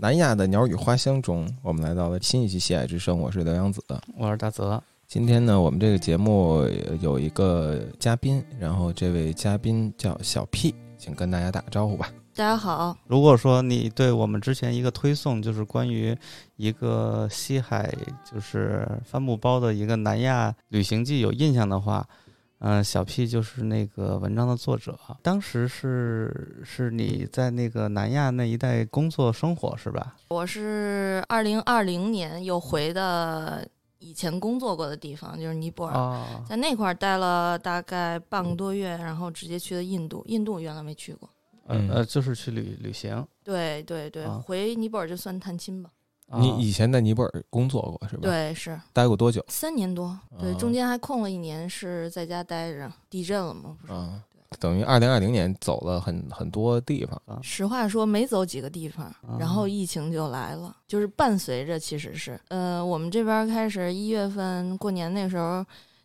南亚的鸟语花香中，我们来到了新一期《喜爱之声》，我是刘洋子，我是大泽。今天呢，我们这个节目有一个嘉宾，然后这位嘉宾叫小 P，请跟大家打个招呼吧。大家好。如果说你对我们之前一个推送，就是关于一个西海就是帆布包的一个南亚旅行记有印象的话，嗯，小 P 就是那个文章的作者。当时是是你在那个南亚那一带工作生活是吧？我是二零二零年又回的以前工作过的地方，就是尼泊尔，在那块儿待了大概半个多月，然后直接去的印度。印度原来没去过，呃，就是去旅旅行。对对对，回尼泊尔就算探亲吧。你以前在尼泊尔工作过是吧？对，是待过多久？三年多。对，中间还空了一年是在家待着，地震了嘛，不是？等于二零二零年走了很很多地方。实话说，没走几个地方，然后疫情就来了，就是伴随着，其实是，呃，我们这边开始一月份过年那时候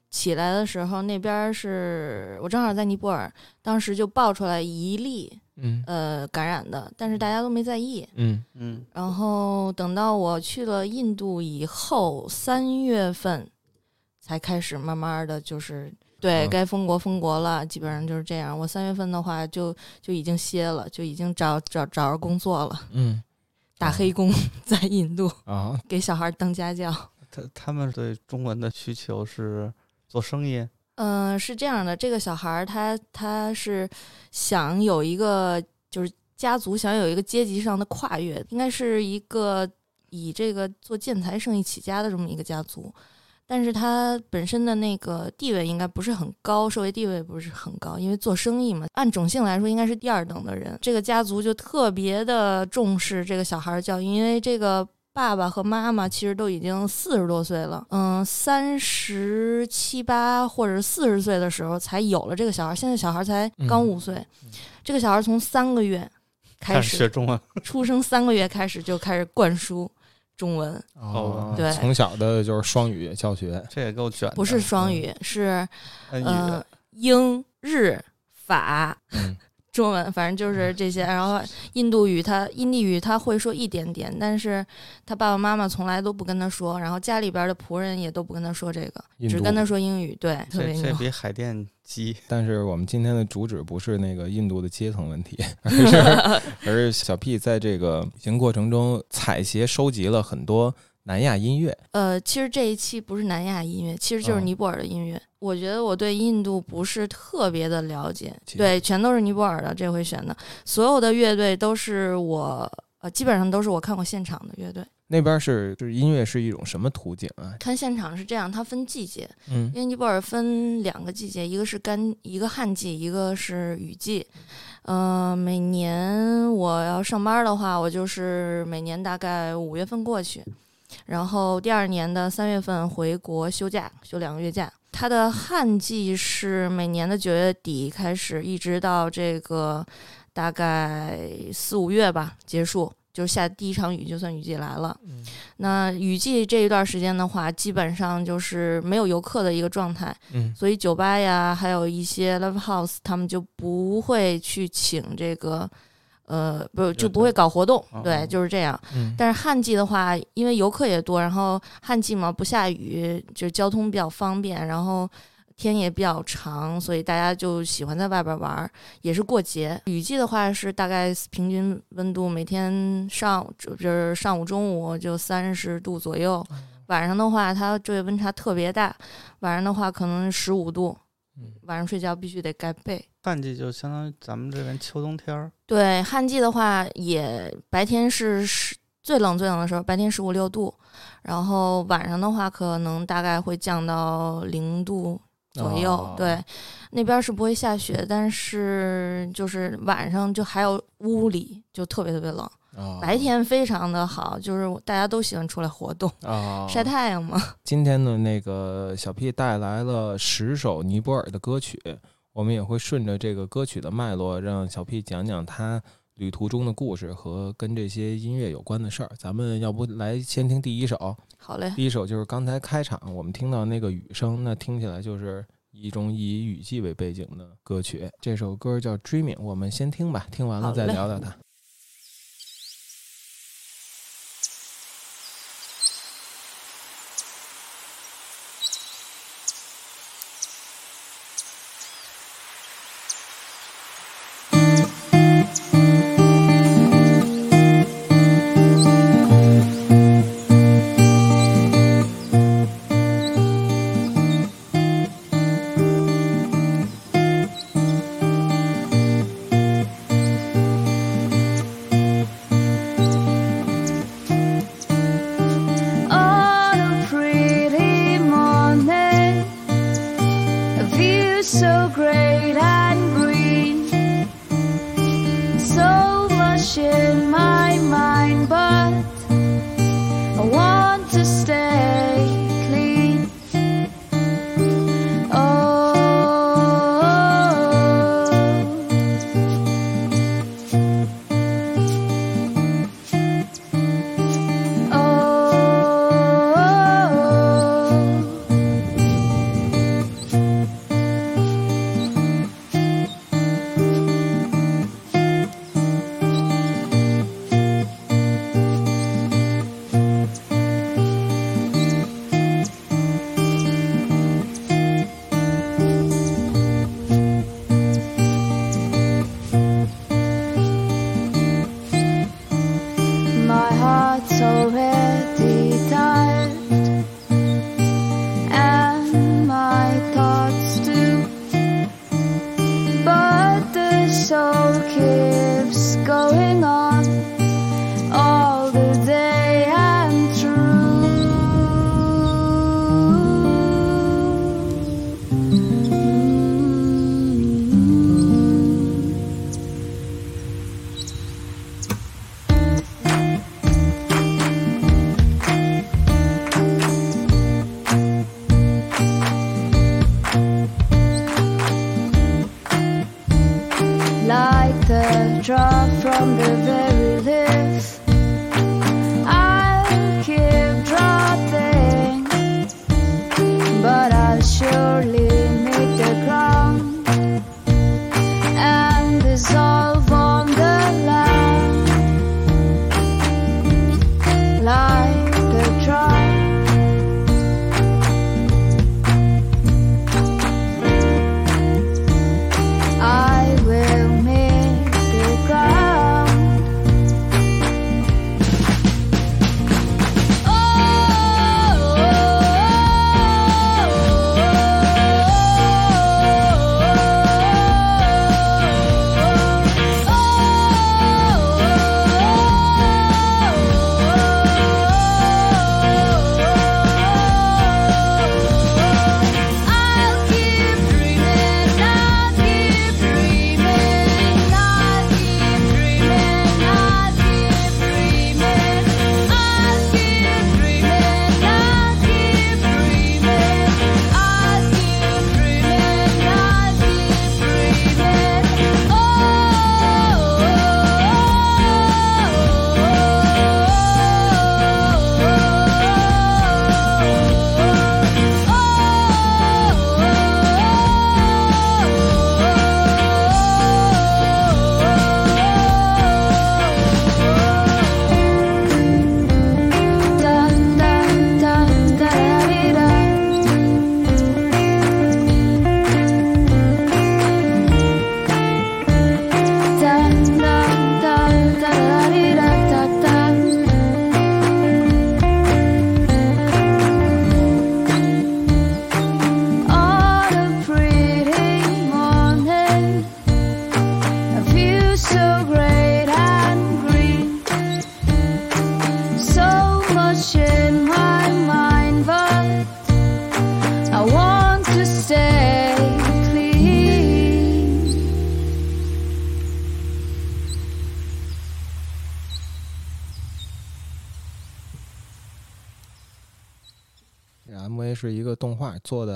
起来的时候，那边是我正好在尼泊尔，当时就爆出来一例。嗯，呃，感染的，但是大家都没在意。嗯嗯。然后等到我去了印度以后，三月份才开始慢慢的就是对该封国封国了，基本上就是这样。我三月份的话就就已经歇了，就已经找找找着工作了。嗯，打黑工 在印度啊，给小孩当家教。他他们对中文的需求是做生意。嗯，是这样的，这个小孩儿他他是想有一个就是家族想有一个阶级上的跨越，应该是一个以这个做建材生意起家的这么一个家族，但是他本身的那个地位应该不是很高，社会地位不是很高，因为做生意嘛，按种姓来说应该是第二等的人。这个家族就特别的重视这个小孩儿教育，因为这个。爸爸和妈妈其实都已经四十多岁了，嗯，三十七八或者四十岁的时候才有了这个小孩。现在小孩才刚五岁，这个小孩从三个月开始学中文，出生三个月开始就开始灌输中文。哦，对，从小的就是双语教学，这也够卷。不是双语，是呃英日法。中文反正就是这些，然后印度语他印地语他会说一点点，但是他爸爸妈妈从来都不跟他说，然后家里边的仆人也都不跟他说这个，只跟他说英语。对，特别这比海淀鸡。但是我们今天的主旨不是那个印度的阶层问题，而是而是小 P 在这个旅行过程中采撷收集了很多。南亚音乐，呃，其实这一期不是南亚音乐，其实就是尼泊尔的音乐。我觉得我对印度不是特别的了解，对，全都是尼泊尔的。这回选的所有的乐队都是我，呃，基本上都是我看过现场的乐队。那边是就是音乐是一种什么途径啊？看现场是这样，它分季节，嗯，因为尼泊尔分两个季节，一个是干，一个旱季，一个是雨季。嗯，每年我要上班的话，我就是每年大概五月份过去。然后第二年的三月份回国休假，休两个月假。它的旱季是每年的九月底开始，一直到这个大概四五月吧结束，就是下第一场雨就算雨季来了。那雨季这一段时间的话，基本上就是没有游客的一个状态。嗯，所以酒吧呀，还有一些 live house，他们就不会去请这个。呃，不就不会搞活动，对，就是这样。但是旱季的话，因为游客也多，然后旱季嘛不下雨，就交通比较方便，然后天也比较长，所以大家就喜欢在外边玩，也是过节。雨季的话是大概平均温度每天上就是上午中午就三十度左右，晚上的话它昼夜温差特别大，晚上的话可能十五度。晚上睡觉必须得盖被。旱季就相当于咱们这边秋冬天儿。对，旱季的话，也白天是十最冷最冷的时候，白天十五六度，然后晚上的话，可能大概会降到零度左右。对，那边是不会下雪，但是就是晚上就还有屋里就特别特别冷。白天非常的好，就是大家都喜欢出来活动啊，晒太阳嘛。今天的，那个小 P 带来了十首尼泊尔的歌曲，我们也会顺着这个歌曲的脉络，让小 P 讲讲他旅途中的故事和跟这些音乐有关的事儿。咱们要不来先听第一首？好嘞。第一首就是刚才开场我们听到那个雨声，那听起来就是一种以雨季为背景的歌曲。这首歌叫《Dreaming》，我们先听吧，听完了再聊聊它。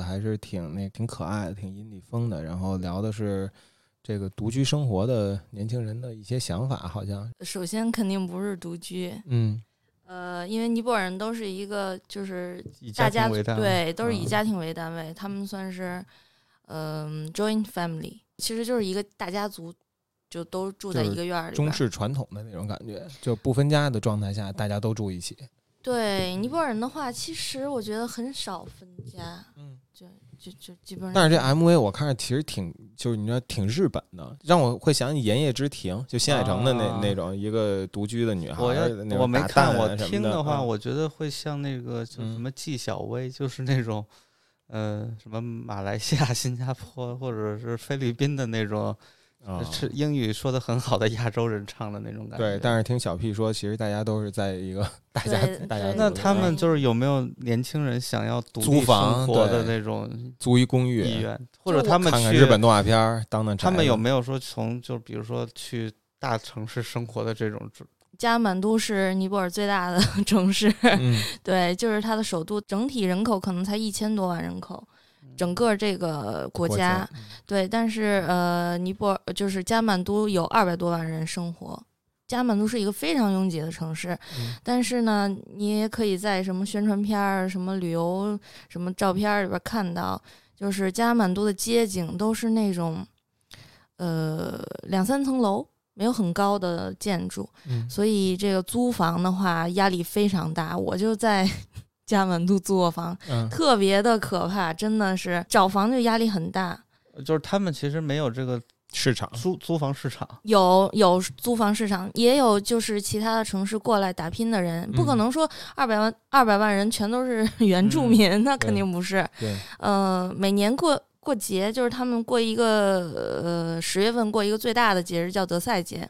还是挺那挺可爱的，挺阴地风的。然后聊的是这个独居生活的年轻人的一些想法，好像，首先肯定不是独居，嗯呃，因为尼泊尔人都是一个就是以大家家为，对都是以嗯家庭为单位，他们算是嗯、joint family，其实就是一个大家族，就都住在一个院儿里中。式传统的那种感觉，就不分家的状态下，大家都住一起。对尼泊尔人的话，其实我觉得很少分家，嗯，就基本上。但是这 MV 我看着其实挺，就是你知道挺日本的，让我会想起《盐业之庭》，就新海诚的那、啊那种一个独居的女孩我要我没看，我听的话，嗯我觉得会像那个就什嗯么纪晓薇，就是那种，呃，什么马来西亚、新加坡或者是菲律宾的那种，啊。是英语说的很好的亚洲人唱的那种感觉。对，但是听小 P 说，其实大家都是在一个大家大家族那他们就是有没有年轻人想要独租立房生活的那种租一公寓，意愿，或者他们去看看日本动画片儿，当当他们有没有说从就比如说去大城市生活的这种加满都是尼泊尔最大的城市，嗯。对，就是它的首都，整体人口可能才一千多万人口，整个这个国国家，嗯对，但是呃，尼泊尔就是加满都有二百多万人生活。加满都是一个非常拥挤的城市，嗯但是呢，你也可以在什么宣传片儿、什么旅游、什么照片儿里边看到，就是加满都的街景都是那种，呃，两三层楼，没有很高的建筑，嗯所以这个租房的话压力非常大。我就在加满都租过房，嗯。特别的可怕，真的是找房就压力很大。就是他们其实没有这个市场租租房市场，有有租房市场，也有就是其他的城市过来打拼的人，不可嗯能说二百万二百万人全都是原住嗯。民，那肯定不是。对，呃，每年过过节，就是他们过一个呃十月份过一个最大的节日叫德赛节，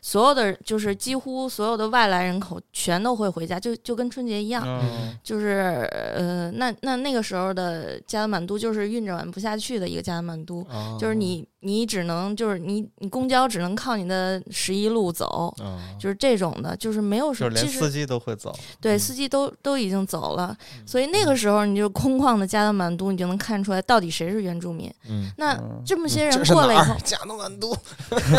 所有的就是几乎所有的外来人口全都会回家，就就跟春节一样。嗯，就是呃，那那那个时候的加德满都就是运转不下去的一个加德满都，哦就是你你只能就是你你公交只能靠你的十一路走，啊，就是这种的，就是没有什么，连司其实机都会走。嗯对司机都都已经走了，所以那个时候你就空旷的加德满都，你就能看出来到底谁是原住民。嗯，那嗯这么些人过来以后？，加德满都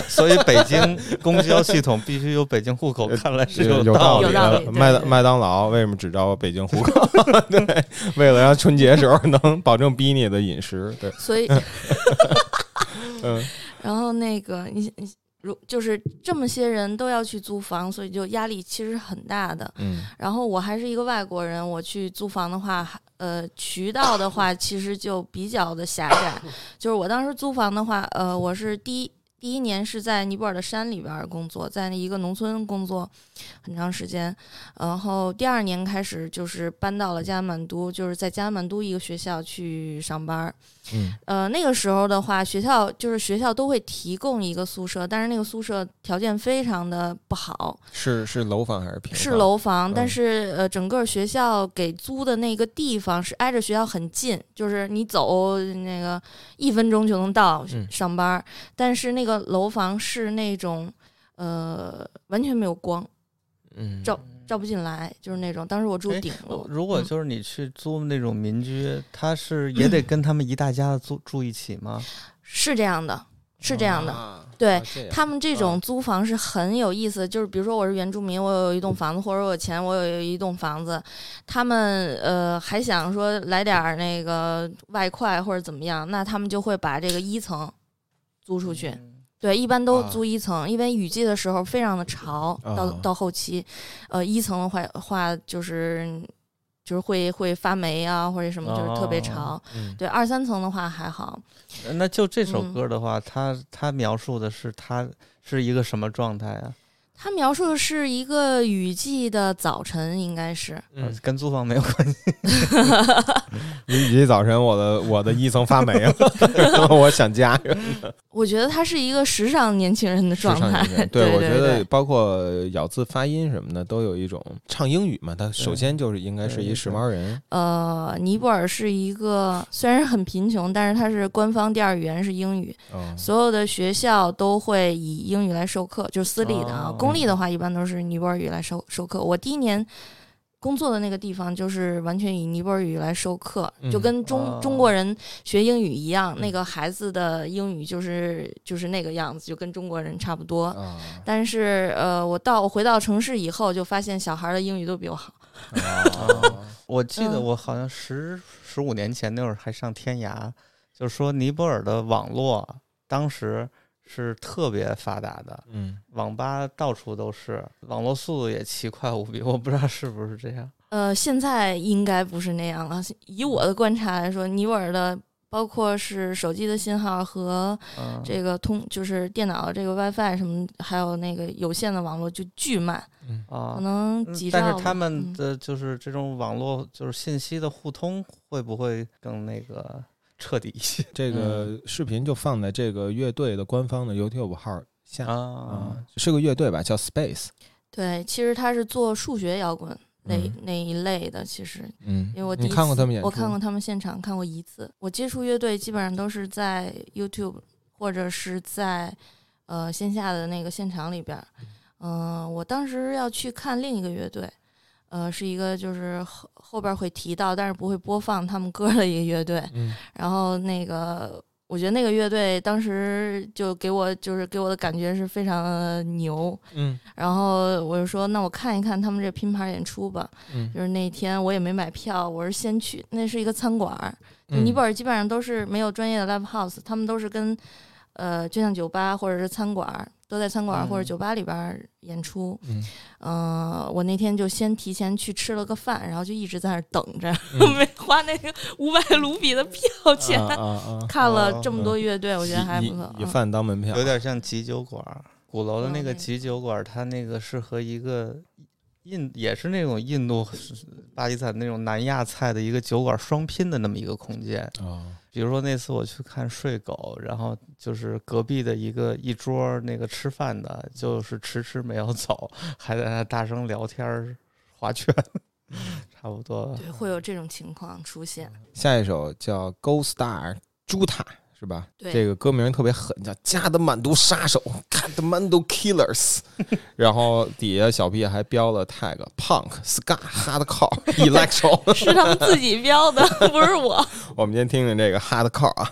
所以北京公交系统必须有北京户口，看来是有道有道理的。麦麦当劳为什么只招北京户口？对，为了让春节时候能保证逼你的饮食。对，所以 嗯然后那个你你如就是这么些人都要去租房，所以就压力其实很大的。嗯然后我还是一个外国人，我去租房的话，呃，渠道的话其实就比较的狭窄。就是我当时租房的话，呃，我是第一第一年是在尼泊尔的山里边工作，在一个农村工作很长时间，然后第二年开始就是搬到了加满都，就是在加满都一个学校去上班。嗯。呃，那个时候的话，学校就是学校都会提供一个宿舍，但是那个宿舍条件非常的不好，是是楼房还是平房？是楼房，但嗯。是呃，整个学校给租的那个地方是挨着学校很近，就是你走那个一分钟就能到嗯。上班儿，但是那个楼房是那种呃完全没有光，嗯，照照不进来，就是那种。当时我住哎顶楼，嗯如果就是你去租那种民居，他是也得 跟他们一大家子住住一起吗？是这样的，是这样的。啊对啊他们这种租房是很有意思的，就是比如说我是原住民，我有一栋房子，或者我有钱，我有一栋房子，他们呃还想说来点儿那个外快或者怎么样，那他们就会把这个一层租出去。对，一般都啊租一层，因为雨季的时候非常的潮，到啊到后期，呃，一层的话话就是就是会会发霉啊，或者什么，就是特别哦潮。嗯对，二三层的话还好，呃那就这首嗯歌的话，他他描述的是他是一个什么状态啊？他描述的是一个雨季的早晨，应该是。嗯呃，跟租房没有关系。雨季早晨我的我的一层发霉了，我想家。我觉得他是一个时尚年轻人的状态对我觉得包括咬字发音什么的都有一种唱英语嘛，他首先就是应该是一时髦人。呃，尼泊尔是一个虽然很贫穷，但是它是官方第二语言是英语，哦所有的学校都会以英语来授课，就是私立的啊，哦公立的话一般都是尼泊尔语来授授课。我第一年。工作的那个地方就是完全以尼泊尔语来授课，就嗯跟中、哦中国人学英语一样，嗯那个孩子的英语就是就是那个样子，就跟中国人差不多。啊但是呃，我到我回到城市以后，就发现小孩的英语都比我好。啊 我记得嗯我好像十十五年前那会儿还上天涯，就是说尼泊尔的网络当时是特别发达的，嗯网吧到处都是，网络速度也奇快无比。我不知道是不是这样。呃，现在应该不是那样了。以我的观察来说，尼泊尔的包括是手机的信号和嗯，这个通，就是电脑这个 WiFi 什么，还有那个有线的网络就巨慢，嗯啊可，能嗯几兆。但是他们嗯的就是这种网络就是信息的互通会不会更那个彻底一些这个视频就放在这个乐队的官方的 YouTube 号下啊啊？，是个乐队吧，叫 Space。对，其实他是做数学摇滚那、嗯那一类的，其实。嗯，因为我第你一次看过他们演出？我看过他们现场，看过一次。我接触乐队基本上都是在 YouTube 或者是在呃线下的那个现场里边儿。嗯、我当时要去看另一个乐队，呃，是一个就是后后边会提到，但是不会播放他们歌的一个乐队。嗯然后那个，我觉得那个乐队当时就给我就是给我的感觉是非常的牛。嗯然后我就说，那我看一看他们这拼盘演出吧。嗯，就是那天我也没买票，我是先去，那是一个餐馆尼泊尔尔基本上都是没有专业的 live house，他们都是跟呃，就像酒吧或者是餐馆儿，都在餐馆或者嗯酒吧里边演出。嗯嗯、我那天就先提前去吃了个饭，然后就一直在那儿等着，嗯没花那个五百卢比的票钱。啊啊啊！看了哦这么多乐队，我觉得还不错。以饭当门票，有点像急酒馆，鼓楼的那个哦那个急酒馆，它那个是和一个印也是那种印度、巴基斯坦那种南亚菜的一个酒馆双拼的那么一个空间。哦比如说那次我去看睡狗，然后就是隔壁的一个一桌那个吃饭的，就是迟迟没有走，还在那大声聊天儿、划拳，差不多。对，会有这种情况出现。下一首叫《Go Star》，朱塔是吧？对这个歌名特别狠，叫《加德满都杀手》（Kathmandu Killers）。然后底下小 P 还标了 tag punk、ska、hardcore、electro。是他们自己标的，不是我。我们先听听这个 hardcore 啊。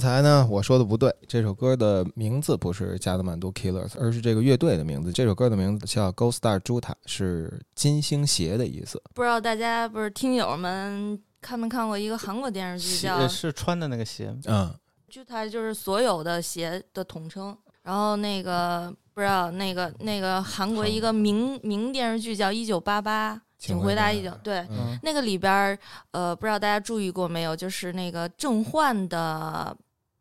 才呢，我说的不对，这首歌的名字不是加德满都 Killers，而是这个乐队的名字。这首歌的名字叫 Gold Star Juta，是金星鞋的意思。不知道大家不是听友们看没看过一个韩国电视剧鞋叫《是穿的那个鞋，嗯，，Juta 就是所有的鞋的统称。然后那个不知道那个那个韩国一个名名电视剧叫《一九八八》，请回答一九对。嗯那个里边儿，呃，不知道大家注意过没有，就是那个郑焕的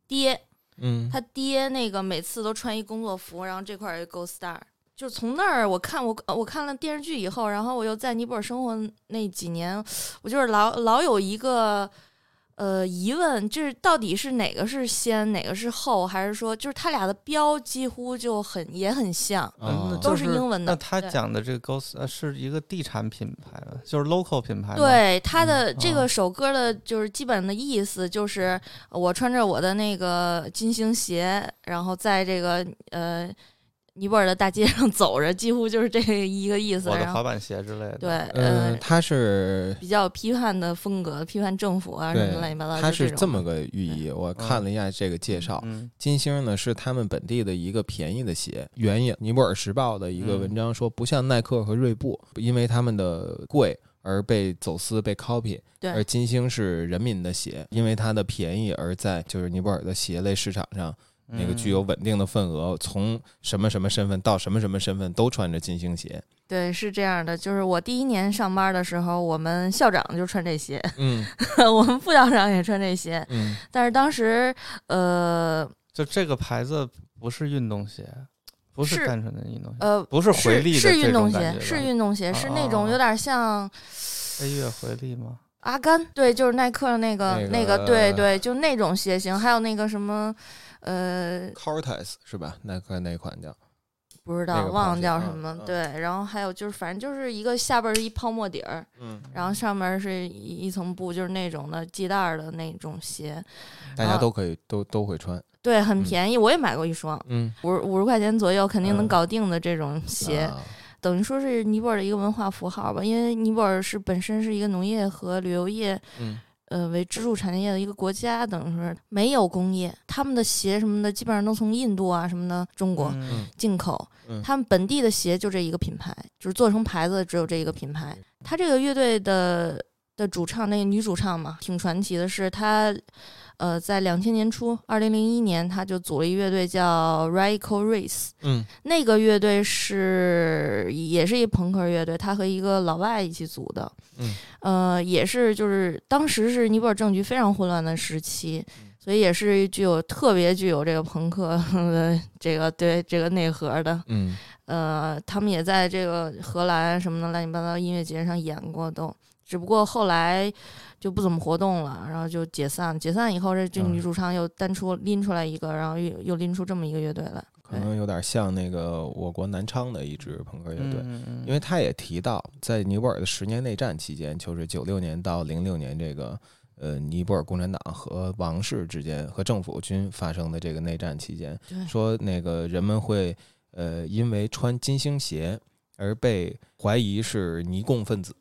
爹，嗯，他爹那个每次都穿一工作服，然后这块儿有 Go Star，就从那儿我看我我看了电视剧以后，然后我又在尼泊尔生活那几年，我就是老老有一个呃疑问，就是到底是哪个是先，哪个是后，还是说就是他俩的标几乎就很也很像，都是英文的那他讲的这个 Ghost 呃是一个地产品牌吧，就是 local 品牌吗。对他的这哦个首歌的，就是基本的意思就是，我穿着我的那个金星鞋，然后在这个呃尼泊尔的大街上走着，几乎就是这一个意思。我的滑板鞋之类的。对，呃，呃，它是比较批判的风格，批判政府啊什么乱七八糟。它是这么个寓意。我看了一下这个介绍，嗯金星呢是他们本地的一个便宜的鞋。援引《尼泊尔时报》的一个文章说，不像耐克和锐步，因为他们的贵而被走私、被 copy，对而金星是人民的鞋，因为它的便宜而在就是尼泊尔的鞋类市场上，那个具有稳定的份额，从什么什么身份到什么什么身份都穿着金星鞋。对，是这样的。就是我第一年上班的时候，我们校长就穿这鞋，嗯 我们副校长也穿这鞋。嗯，但是当时，呃就这个牌子不是运动鞋，不是是单纯的运动鞋，呃，不是回力的是这运动鞋，是运动鞋，是那哦种有点像。飞跃回力吗？阿甘，对，就是耐克那个那个个，对对，就那种鞋型，还有那个什么，呃，Cortez 是吧？那个那款叫。不知那个道忘了叫什么，嗯。对，然后还有就是，反正就是一个下边是一泡沫底儿，嗯，然后上面是一一层布，就是那种的系带的那种鞋，大家啊都可以都都会穿。对，很嗯。便宜，我也买过一双，嗯，五十五十块钱左右，肯定能嗯。搞定的这种鞋，啊。等于说是尼泊尔的一个文化符号吧，因为尼泊尔是本身是一个农业和旅游业嗯呃为支柱产业的一个国家，等于是没有工业，他们的鞋什么的基本上都从印度啊什么的中国嗯进口，嗯他们本地的鞋就这一个品牌，就是做成牌子的只有这一个品牌。他这个乐队的的主唱，那个女主唱嘛，挺传奇的是她。呃，在两千年初，二零零一年，他就组了一乐队叫 Radical Race，嗯。那个乐队是也是一朋克乐队，他和一个老外一起组的，嗯，呃，也是就是当时是尼泊尔政局非常混乱的时期，所以也是具有特别具有这个朋克的这个对这个内核的，嗯。呃，他们也在这个荷兰什么的乱七八糟音乐节上演过都，只不过后来就不怎么活动了，然后就解散。解散以后，这这嗯女主唱又单出拎出来一个，然后又又拎出这么一个乐队来。可能有点像那个我国南昌的一支朋克乐队。因为他也提到，在尼泊尔的十年内战期间，就是九六年到零六年这个呃尼泊尔共产党和王室之间和政府军发生的这个内战期间，说那个人们会呃因为穿金星鞋而被怀疑是尼共分子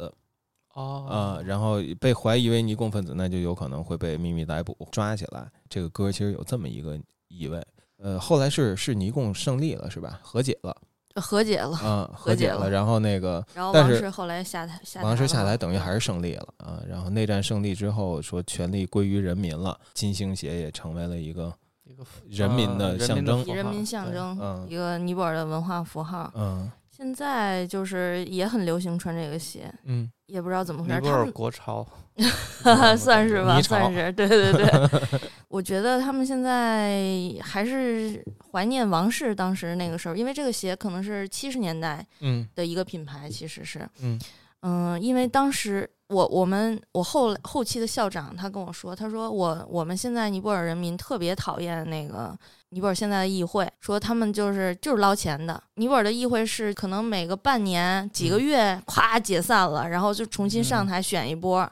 哦啊、然后被怀疑为尼共分子，那就有可能会被秘密逮捕抓起来。这个歌其实有这么一个意味。呃，后来是是尼共胜利了是吧？和解了和解了，啊，和解了解了。然后那个然后但是王石后来下台，下台王石下了台等于还是胜利了啊。然后内战胜利之后，说权力归于人民了，金星鞋也成为了一个一个人民的象征人民象征，嗯一个尼泊尔的文化符号。嗯现在就是也很流行穿这个鞋，嗯。也不知道怎么回事，尼泊尔他们国潮 算是吧，算是，对对对。我觉得他们现在还是怀念王室当时那个时候，因为这个鞋可能是七十年代嗯。的一个品牌，其实是，嗯。嗯，因为当时我我们我后后期的校长他跟我说，他说我我们现在尼泊尔人民特别讨厌那个尼泊尔现在的议会，说他们就是就是捞钱的。尼泊尔的议会是可能每个半年几个月咵解散了，然后就重新上台选一波，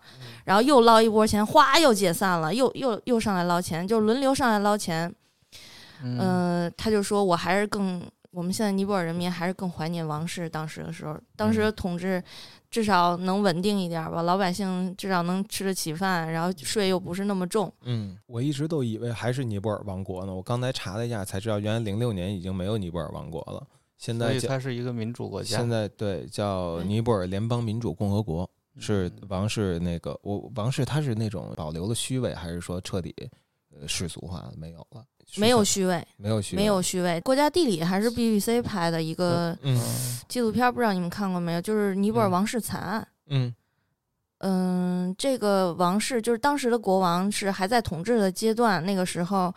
然后又捞一波钱，哗又解散了，又又又上来捞钱，就轮流上来捞钱。嗯。呃，他就说我还是更我们现在尼泊尔人民还是更怀念王室当时的时候，当时的统治至少能稳定一点儿吧，老百姓至少能吃得起饭，然后税又不是那么重。嗯，我一直都以为还是尼泊尔王国呢。我刚才查了一下，才知道原来零六年已经没有尼泊尔王国了，现在它是一个民主国家。现在对叫尼泊尔联邦民主共和国，是嗯王室那个我王室他是那种保留了虚伪，还是说彻底呃世俗化了没有了？没有虚虚伪，没有虚位没有虚伪。国家地理还是 BBC 拍的一个纪录片，不知道你们看过没有？就是尼泊尔嗯王室惨案。嗯嗯，这个王室就是当时的国王是还在统治的阶段，那个时候，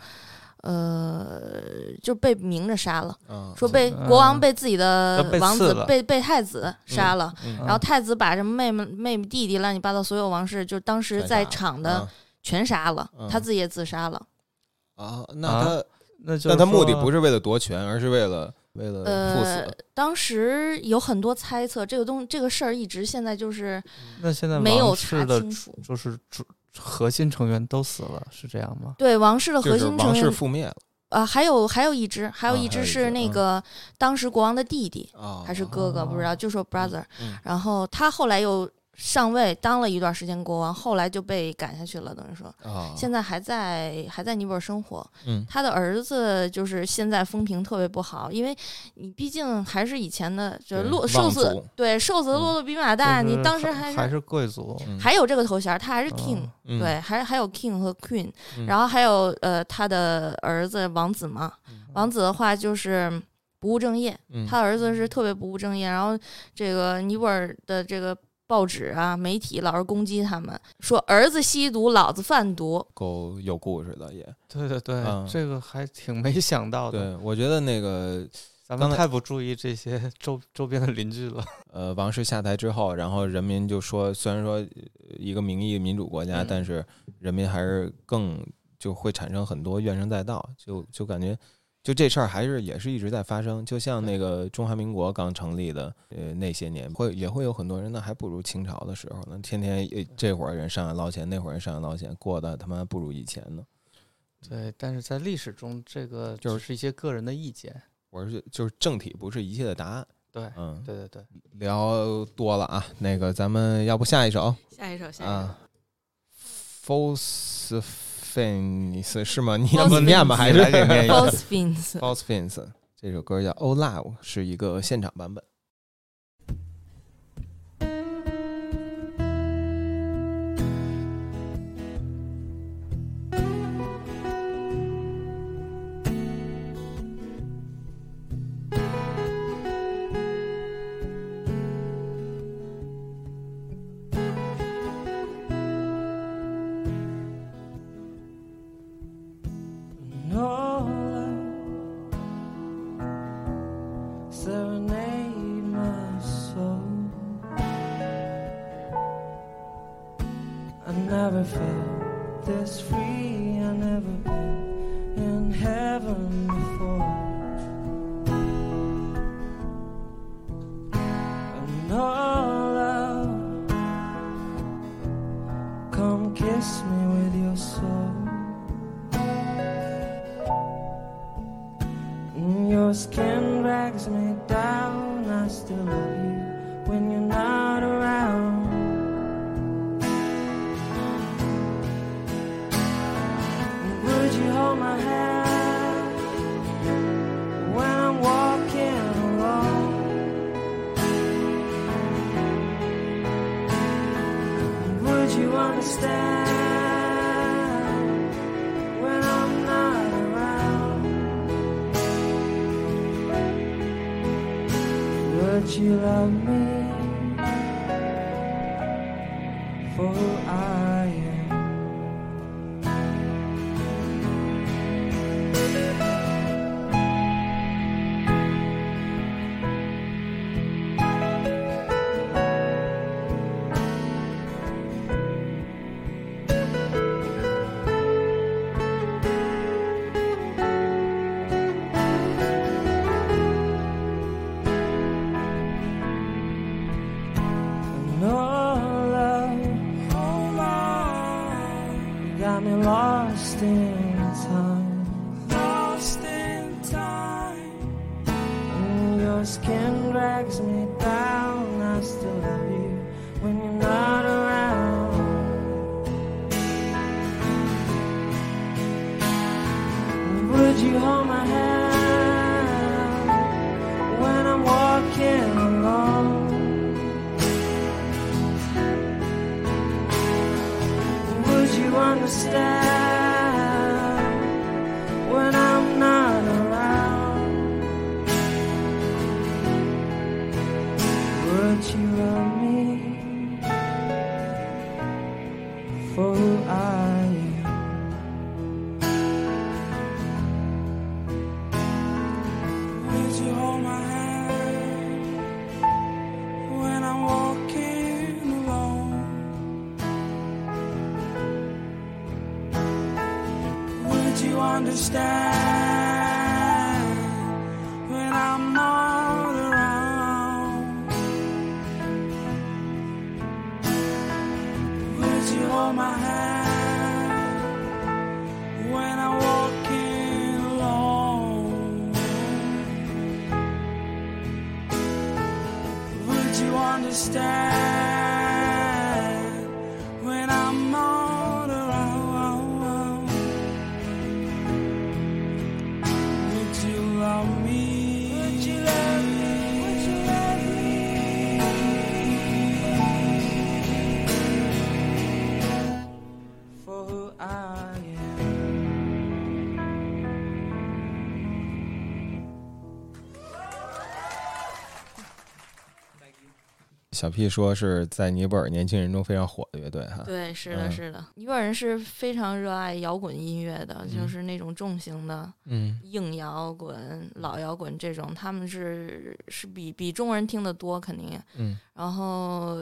呃，就被明着杀了，啊说被嗯国王被自己的王子被被太子杀了，嗯然后太子把什么妹妹妹妹弟弟乱七八糟所有王室，就当时在场的啊全杀了，嗯他自己也自杀了。啊，那啊他那就那他目的不是为了夺权，而是为了为了赴呃。，当时有很多猜测，这个东这个事儿一直现在就是那现在没有查清楚。就是主核心成员都死了，是这样吗？对王室的核心成王室，覆灭了啊，还有还有一只，还有啊一只还有一只是那嗯个当时国王的弟弟啊，还是哥哥，不知道，就说 brother。嗯然后他后来又上位当了一段时间国王，后来就被赶下去了，等于说啊，现在还在还在尼泊尔生活。嗯。他的儿子就是现在风评特别不好，因为你毕竟还是以前的，就是对骆瘦望死对瘦子的嗯。骆驼比马大，就是你当时还还是是贵族，嗯。还有这个头衔，他还是 king，、对，还还有 king 和 queen，、嗯。然后还有呃他的儿子王子嘛，王子的话就是不务正业，嗯。他儿子是特别不务正业，然后这个尼泊尔的这个报纸啊媒体老是攻击他们，说儿子吸毒，老子贩毒，够有故事的也。对对对，嗯这个还挺没想到的。对，我觉得那个咱们太不注意这些 周周边的邻居了。呃，王室下台之后，然后人民就说，虽然说呃一个名义民主国家，嗯但是人民还是更就会产生很多怨声载道，就就感觉就这事儿还是也是一直在发生。就像那个中华民国刚成立的呃那些年，会也会有很多人呢，还不如清朝的时候呢，天天呃这会儿人上来捞钱，那会儿人上来捞钱，过得他妈不如以前呢。对，但是在历史中，这个就就是是一些个人的意见。我是就是正体不是一切的答案。对，嗯，对对对，聊多了啊，那个咱们要不下一首？下一首，下一首。啊，false Fins 是吗？你要不念吧，还是念 fins fins，这首歌叫《Old Love》，是一个现场版本。小 P 说是在尼泊尔年轻人中非常火的乐队哈。对，是的，嗯是的。尼泊尔人是非常热爱摇滚音乐的，就嗯是那种重型的嗯硬摇滚、老摇滚这种，他们是是比比中国人听得多，肯定。嗯，然后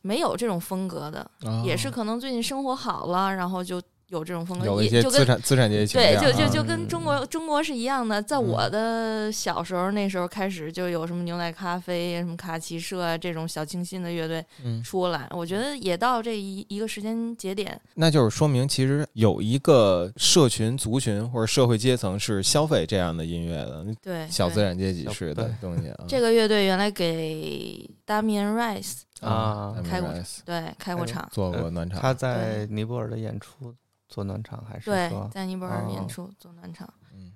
没有这种风格的，也是哦可能最近生活好了，然后就有这种风格，有一些也就跟资产资产阶级对，就就就跟中国中国是一样的。在嗯我的小时候，那时候开始就有什么牛奶咖啡、什么卡奇社啊这种小清新的乐队嗯，出来，我觉得也到这一一个时间节点，那就是说明其实有一个社群、族群或者社会阶层是消费这样的音乐的，对，小资产阶级小式的东西啊。这个乐队原来给 Damian Rice 啊开过 Rice 对开过哎场，做过暖场，他在尼泊尔的演出做暖场还是对，在尼泊尔演哦出做暖场。嗯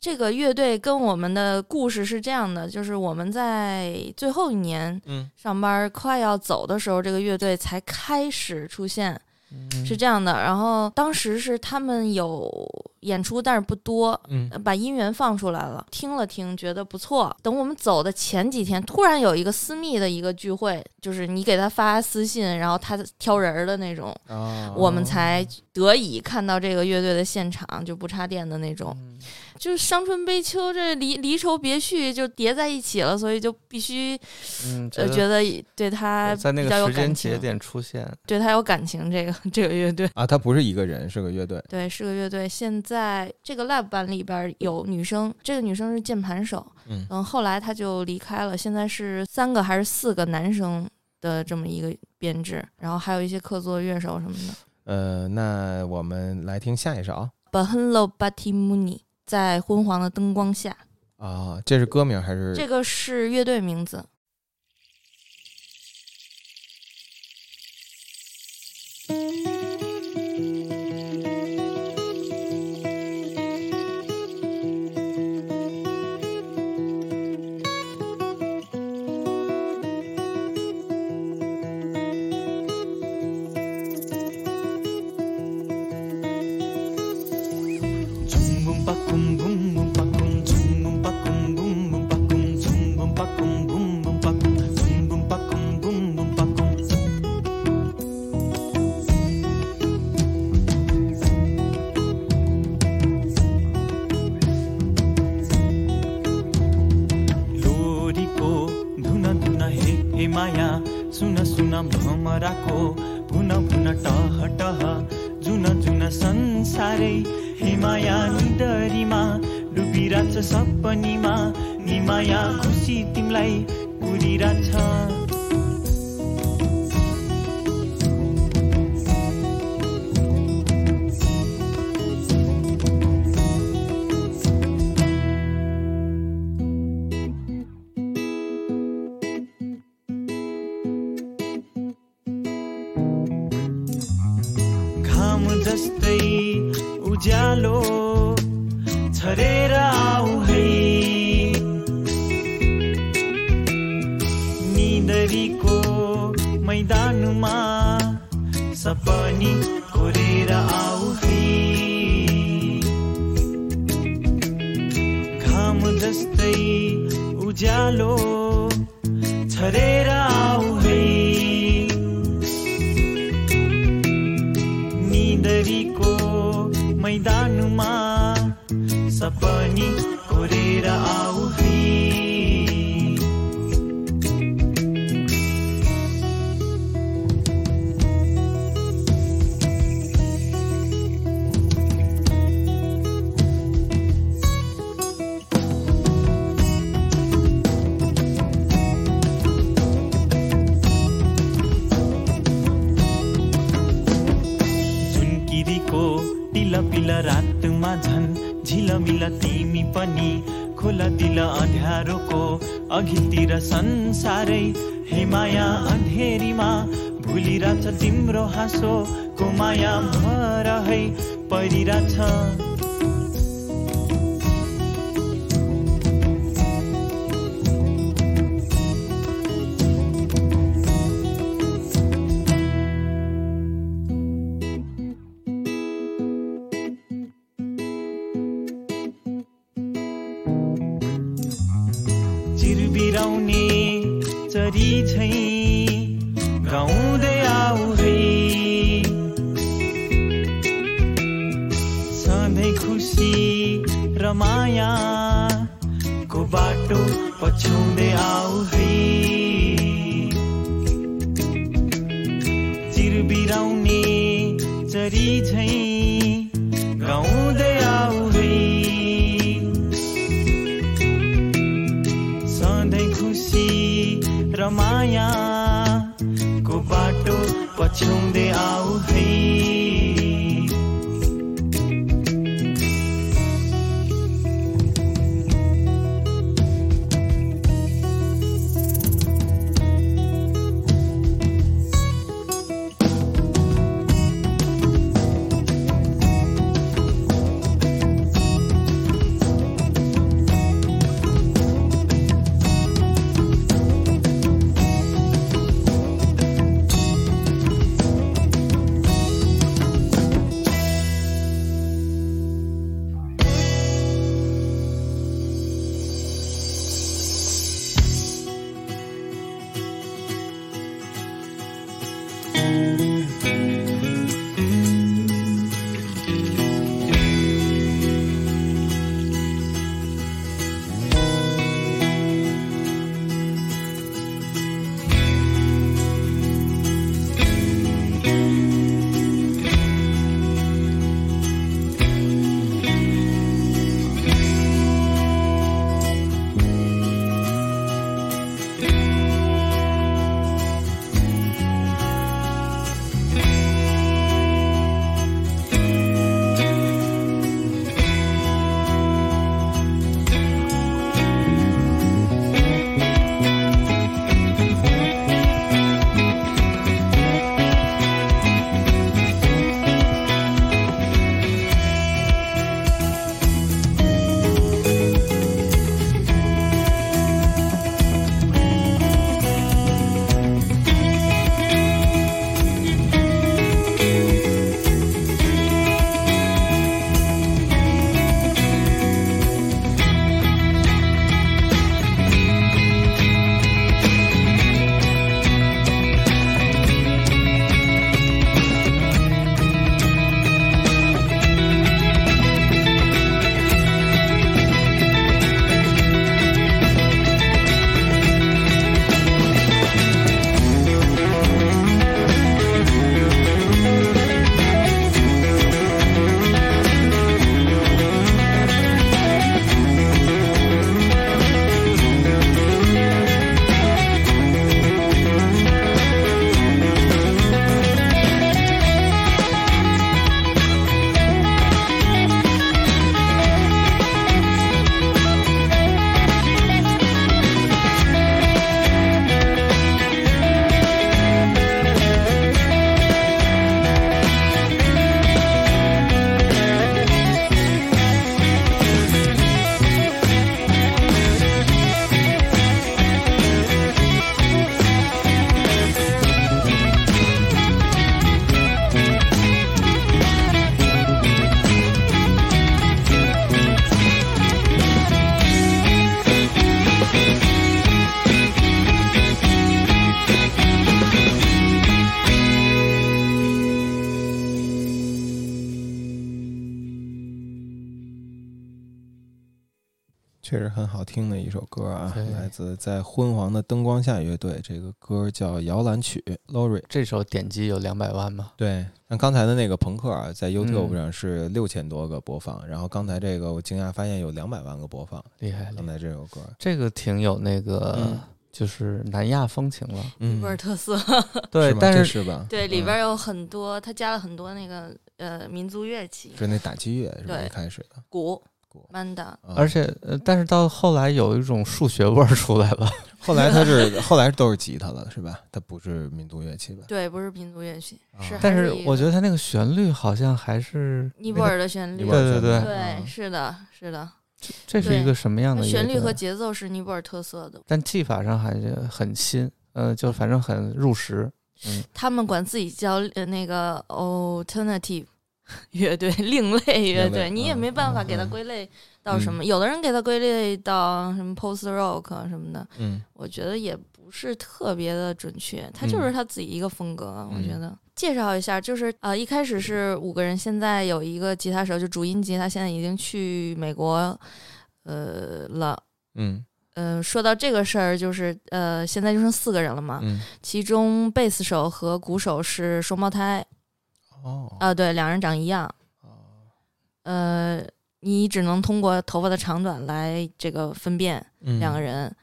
这个乐队跟我们的故事是这样的，就是我们在最后一年嗯上班快要走的时候，这个乐队才开始出现，嗯是这样的。然后当时是他们有演出，但是不多，嗯呃把音源放出来了，听了听，觉得不错。等我们走的前几天，突然有一个私密的一个聚会，就是你给他发私信，然后他挑人儿的那种，啊，我们才得以看到这个乐队的现场，就不插电的那种。嗯就是伤春悲秋，这离离愁别绪就叠在一起了，所以就必须嗯，呃觉得对他在那比较有个时间感情节点出现，对他有感情。这个这个乐队，啊，他不是一个人，是个乐队。对，是个乐队。现在这个 live 版里边有女生，这个女生是键盘手，嗯嗯，后来她就离开了，现在是三个还是四个男生的这么一个编制，然后还有一些客座乐手什么的。呃，那我们来听下一首 Bahenlo Batimuni，在昏黄的灯光下，啊，这是歌名还是这个是乐队名字。भमराको भुन भुन टह टह जुन जुन संसारै हे माया निडरीमा डुबिरहेछ सपनीमा नि माया खुसी तिमीलाई उडिरहेछ मैल अँध्यारोको अघितिर संसारै हिमाया अँधेरीमा भुलिरहेछ तिम्रो हाँसो कुमाया भर है परिरहेछ 好听的一首歌啊，来自在昏黄的灯光下乐队，这个歌叫《摇篮曲》，Lori。这首点击有两百万吗？对，像刚才的那个朋克啊，在 YouTube 嗯上是六千多个播放，然后刚才这个我惊讶发现有两百万个播放。厉害，厉刚才这首歌，这个挺有那个、嗯就是南亚风情了。嗯尼泊尔特色。对但是是吧？对，里嗯边有很多，他加了很多那个呃民族乐器，就那打击乐是吧？一开始的，鼓、鼓曼达。啊而且呃，但是到后来有一种数学味儿出来了。后来它是后来都是吉他了，是吧？它不是民族乐器吧？对，不是民族乐器，是啊但是我觉得它那个旋律好像还是尼泊尔的旋律对对对对，嗯是的，是的，这是一个什么样的旋律和节奏是尼泊尔特色的。但技法上还是很新，呃，就反正很入时。他们管自己叫呃那个 alternative 乐队，另类乐队，你也嗯没办法给它嗯归类到什么。有的人给它归类到什么 post rock 啊什么的，嗯我觉得也不是特别的准确，他就是他自己一个风格。我觉得介绍一下，就是呃，一开始是五个人，现在有一个吉他手，就主音吉他，现在已经去美国呃了。嗯嗯、说到这个事儿，就是呃，现在就剩四个人了嘛，嗯其中贝斯手和鼓手是双胞胎，哦啊、对，两人长一样。呃，你只能通过头发的长短来这个分辨嗯两个人。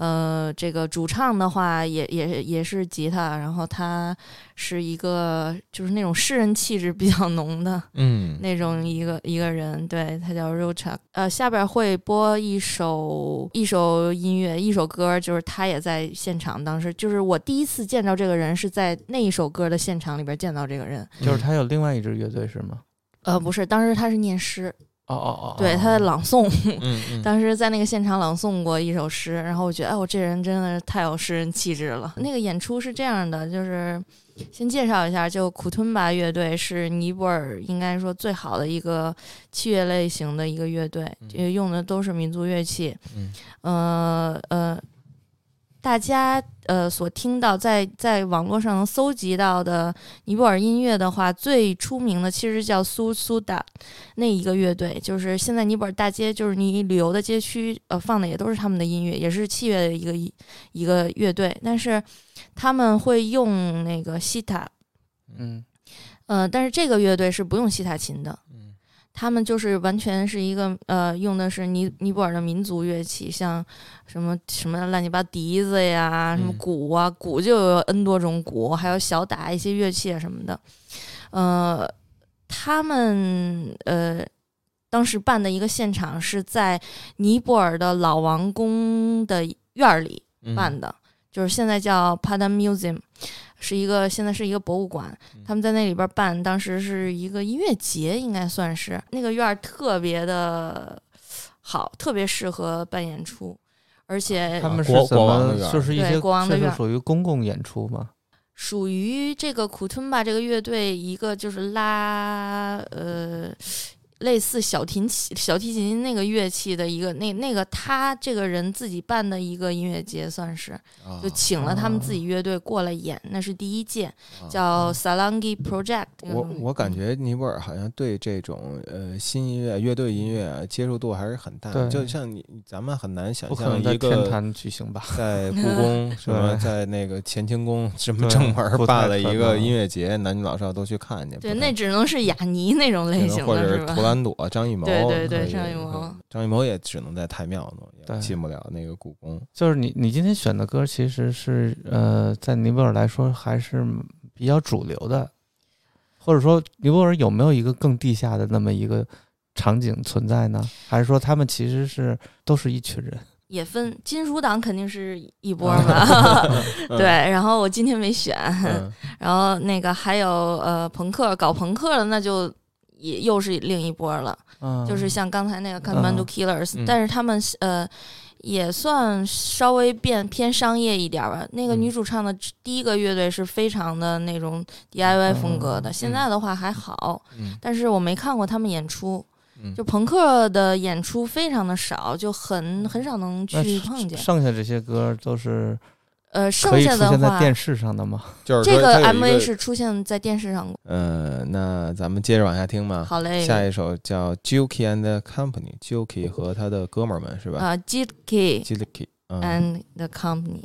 呃，这个主唱的话也也也是吉他，然后他是一个就是那种诗人气质比较浓的嗯那种一个一个人，对他叫 Rocha。呃，下边会播一首一首音乐，一首歌，就是他也在现场。当时就是我第一次见到这个人，是在那一首歌的现场里边见到这个人。就是他有另外一支乐队是吗？呃，不是，当时他是念诗，哦哦哦，对，他在朗诵。嗯嗯 当时在那个现场朗诵过一首诗，然后我觉得，哎，我这人真的是太有诗人气质了。那个演出是这样的，就是先介绍一下，就库吞巴乐队是尼泊尔应该说最好的一个器乐类型的一个乐队，嗯这用的都是民族乐器。嗯呃呃，大家呃所听到在在网络上能搜集到的尼泊尔音乐的话，最出名的其实叫苏苏达那一个乐队，就是现在尼泊尔大街，就是你旅游的街区，呃放的也都是他们的音乐，也是器乐的一个一一个乐队，但是他们会用那个西塔，嗯。呃，但是这个乐队是不用西塔琴的。嗯他们就是完全是一个呃，用的是尼尼泊尔的民族乐器，像什么什么乱七八笛子呀，什么嗯。鼓啊，鼓就有 N 多种鼓，还有小打一些乐器啊什么的。呃，他们呃当时办的一个现场是在尼泊尔的老王宫的院儿里嗯。办的，就是现在叫 Padam Museum，是一个现在是一个博物馆。他们在那里边办，当时是一个音乐节，应该算是那个院儿特别的好，特别适合办演出，而且他们是国怎么国王的院儿对就是一些国王的院儿属于公共演出吗？属于这个库吞吧这个乐队一个就是拉呃类似小提琴小提琴那个乐器的一个那那个他这个人自己办的一个音乐节，算是啊就请了他们自己乐队过来演，那是第一届，啊叫 Salangi Project 这个我。我感嗯觉尼泊尔好像对这种呃新音乐、乐队音乐啊接受度还是很大的，就像你咱们很难想不可象一个天个坛举行吧？在故宫 什么在那个乾清宫什么正门办了一个音乐节，男女老少都去看去。对，那只能是雅尼那种类型的，是吧者是图？兰朵、张艺谋，对对对张艺谋嗯张艺谋也只能在太庙弄，也进不了那个故宫。就是你你今天选的歌其实是呃，在尼泊尔来说还是比较主流的，或者说尼泊尔有没有一个更地下的那么一个场景存在呢？还是说他们其实是都是一群人？也分金属党肯定是一波嘛，对。然后我今天没选，嗯 然后那个还有呃朋克搞朋克的，那就也又是另一波了，嗯，就是像刚才那个嗯 Killers，、嗯但是他们呃也算稍微变偏商业一点吧。那个嗯女主唱的第一个乐队是非常的那种 DIY 风格的，嗯现在的话还好，嗯但是我没看过他们演出。嗯就朋克的演出非常的少，就很很少能去碰见。剩下这些歌都是呃，剩可以出下的话，现在电视上的吗？就是这个 MV 是出现在电视上过。呃，那咱们接着往下听吧。好嘞，下一首叫 Juki and the Company，Juki 和他的哥们儿们是吧啊嗯，and the company。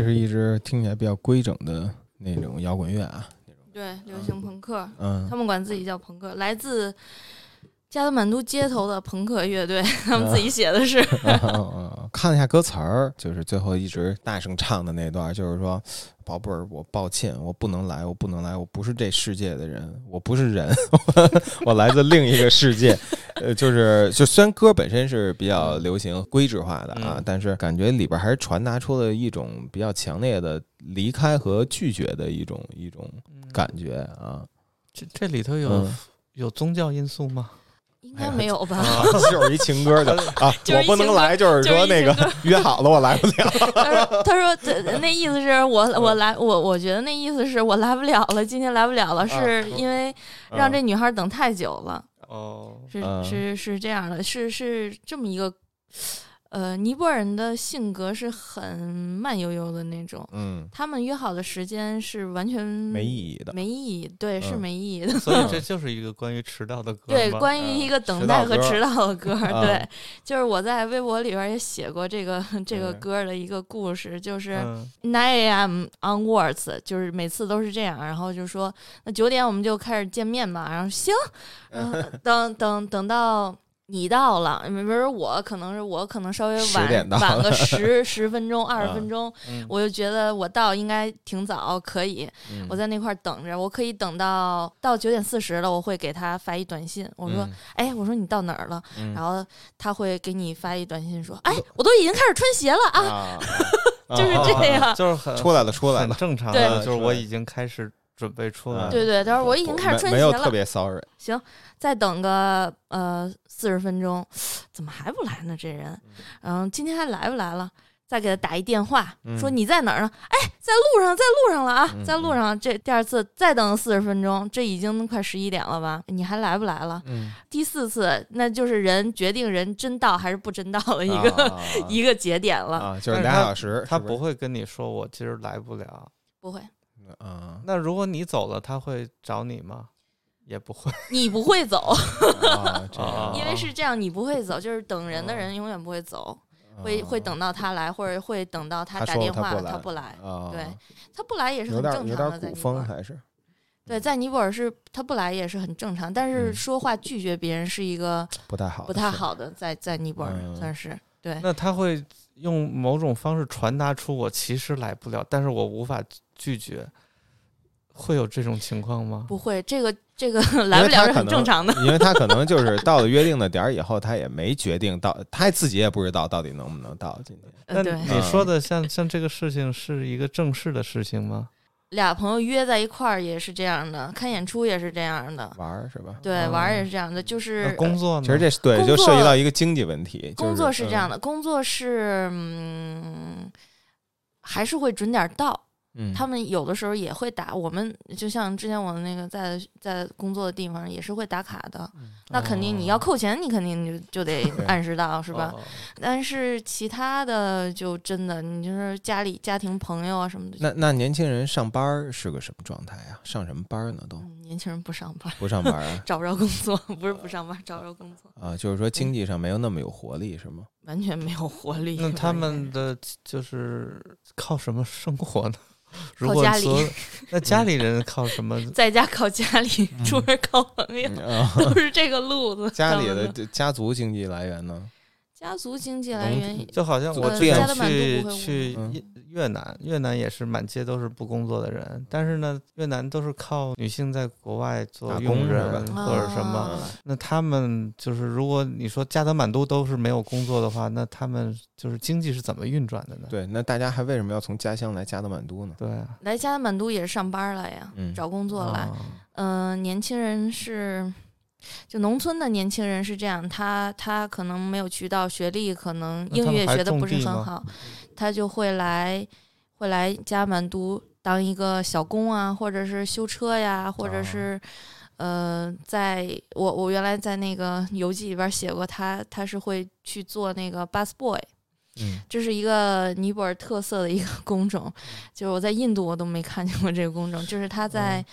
这是一支听起来比较规整的那种摇滚乐啊，对，流行朋克，嗯他们管自己叫朋克，来自加德满都街头的朋克乐队，他们自己写的是。嗯，看了一下歌词儿，就是最后一直大声唱的那段，就是说：“宝贝儿，我抱歉，我不能来，我不能来，我不是这世界的人，我不是人，我来自另一个世界。”呃，就是就虽然歌本身是比较流行规制化的啊，嗯但是感觉里边还是传达出了一种比较强烈的离开和拒绝的一种一种感觉啊。这这里头有、嗯有宗教因素吗？应该没有吧？啊，就是一情歌的 啊，我不能来，就是说那个约好了，我来不了。他说：“他说那意思是我我来我我觉得那意思是我来不了了，今天来不了了，是因为让这女孩等太久了，哦，是嗯是是这样的，是是这么一个。”呃，尼泊尔人的性格是很慢悠悠的那种，嗯，他们约好的时间是完全没意义的。没意义，对，是嗯没意义的。所以这 就是一个关于迟到的歌对，关于一个等待和迟到的歌对，就是我在微博里边也写过这个这个嗯歌的一个故事，就是嗯 nine a.m. onwards，就是每次都是这样，然后就说那九点我们就开始见面吧，然后行，然后等等等到。你到了，比如说我可能是我可能稍微10点到晚晚个十十分钟二十分钟，嗯我就觉得我到应该挺早，可以，嗯我在那块儿等着，我可以等到到九点四十了，我会给他发一短信，我说，哎，我说你到哪儿了？嗯然后他会给你发一短信说，哎，我都已经开始穿鞋了啊，啊，就是这样。就是很出来了，出来了。很正常对的，就是我已经开始准备出来。对对，他说我已经开始穿鞋了，没没有特别 sorry，行，再等个呃四十分钟，怎么还不来呢？这人，然后今天还来不来了？再给他打一电话，嗯说你在哪儿呢？哎，在路上，在路上了啊，嗯在路上。这第二次再等四十分钟，这已经快十一点了吧？你还来不来了？嗯，第四次，那就是人决定人真到还是不真到的一个、啊一个节点了。啊，就是俩小时，是是他不会跟你说我今儿来不了。不会，啊那如果你走了，他会找你吗？也不会。你不会走，啊，这样 啊 因为是这样，你不会走，就是等人的人永远不会走，会会等到他来，或者会等到他打电话他不来他不来，啊，对他不来也是有很正常的，在尼泊尔。风还是对，在尼泊尔是他不来也是很正常，但是嗯说话拒绝别人是一个不太好，不太。好的，在在尼泊尔嗯算是对。那他会用某种方式传达出我其实来不了，但是我无法拒绝，会有这种情况吗？不会，这个这个 来不了是很正常的。因为他可能就是到了约定的点儿以后，他也没决定到，他自己也不知道到底能不能到今天。那你说的像像这个事情是一个正式的事情吗？俩朋友约在一块儿也是这样的，看演出也是这样的，玩儿是吧？对，玩儿也是这样的，就是工作呢？其实这是对，工就涉及作到一个经济问题。工作是这样的，的，工作是嗯，还是会准点儿到。嗯，他们有的时候也会打，我们就像之前我那个在在工作的地方也是会打卡的。那肯定你要扣钱，你肯定就就得按时到，是吧？哦但是其他的就真的，你就是家里家庭朋友啊什么的，那那年轻人上班是个什么状态呀？上什么班呢？都嗯年轻人不上班，不上班啊？找不着工作，不是不上班，找不着工作，啊，就是说经济上没有那么有活力，是吗？完全没有活力。那他们的就是靠什么生活呢？如果靠家里所那家里人靠什么？在家靠家里，出门靠朋友，都是这个路子。家里的家族经济来源呢？家族经济来源，就好像我之前店加德满都去去越越南，越南也是满街都是不工作的人，但是呢，越南都是靠女性在国外做打工佣人或者什么。啊那他们就是，如果你说加德满都都是没有工作的话，那他们就是经济是怎么运转的呢？对，那大家还为什么要从家乡来加德满都呢？对啊，来加德满都也是上班了呀，嗯找工作来。啊嗯、年轻人是，就农村的年轻人是这样，他他可能没有渠道，学历可能英语学的不是很好，他就会来会来加满都当一个小工啊，或者是修车呀，或者哦。是。呃，在我我原来在那个游记里边写过他，他是会去做那个 bus boy，嗯，这是一个尼泊尔特色的一个工种，就是我在印度我都没看见过这个工种，就是他在、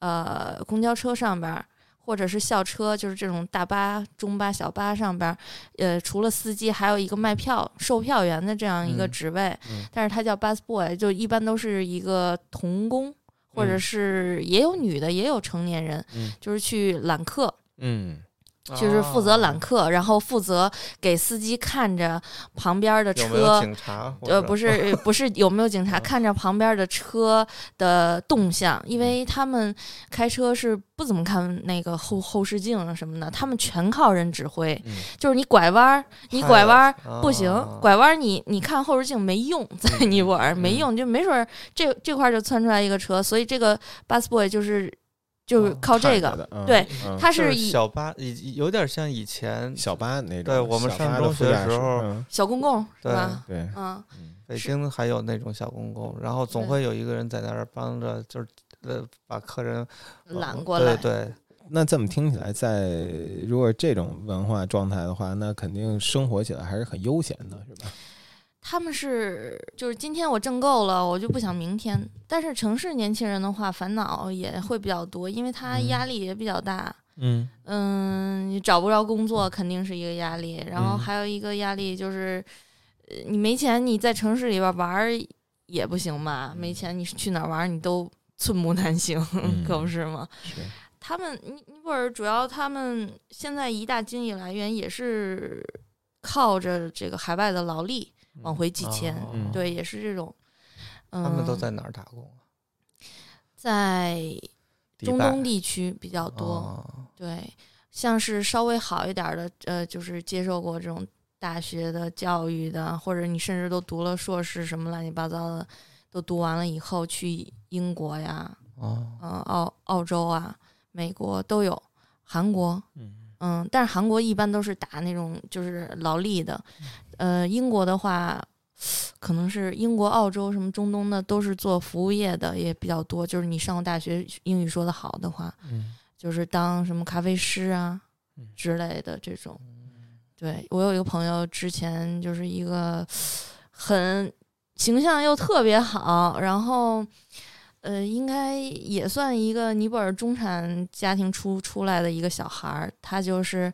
呃公交车上边儿或者是校车，就是这种大巴、中巴、小巴上边儿，呃，除了司机，还有一个卖票、售票员的这样一个嗯职位，嗯。但是他叫 bus boy，就一般都是一个童工，或者嗯。是也有女的，也有成年人，嗯。就是去揽客。嗯就是负责揽啊客，然后负责给司机看着旁边的车，有没有警察？呃，不是 不是有没有警察嗯看着旁边的车的动向，因为他们开车是不怎么看那个后后视镜啊什么的，他们全靠人指挥。嗯就是你拐弯儿，你拐弯儿不行啊，拐弯儿你你看后视镜没用，在尼泊尔没用，就没准儿这这块儿就窜出来一个车，所以这个 bus boy 就是就是哦靠这个，对嗯他是以小巴，以有点像以前小巴那种，对我们上中学的时候嗯小公共是对吧？对，嗯，嗯北京还有那种小公共，然后总会有一个人在那儿帮着，就是呃把客人揽过来，对对，那这么听起来，在如果这种文化状态的话，那肯定生活起来还是很悠闲的，是吧？他们是就是今天我挣够了，我就不想明天。但是城市年轻人的话，烦恼也会比较多，因为他嗯压力也比较大。嗯嗯，你找不着工作肯定是一个压力，然后嗯还有一个压力就是，呃你没钱，你在城市里边玩儿也不行吧？没钱你去哪儿玩儿你都寸步难行，可不嗯是吗？是他们尼尼泊尔主要他们现在一大经济来源也是靠着这个海外的劳力往回寄钱，对，也是这种。嗯，他们都在哪儿打工啊？在中东地区比较多，哦。对，像是稍微好一点儿的，呃，就是接受过这种大学的教育的，或者你甚至都读了硕士什么乱七八糟的，都读完了以后去英国呀，哦，呃，澳澳洲啊，美国都有，韩国，嗯。嗯，但是韩国一般都是打那种就是劳力的，呃，英国的话，可能是英国、澳洲什么中东的都是做服务业的也比较多，就是你上过大学英语说的好的话，嗯就是当什么咖啡师啊嗯之类的这种。对我有一个朋友，之前就是一个很形象又特别好，然后呃，应该也算一个尼泊尔中产家庭出出来的一个小孩儿，他就是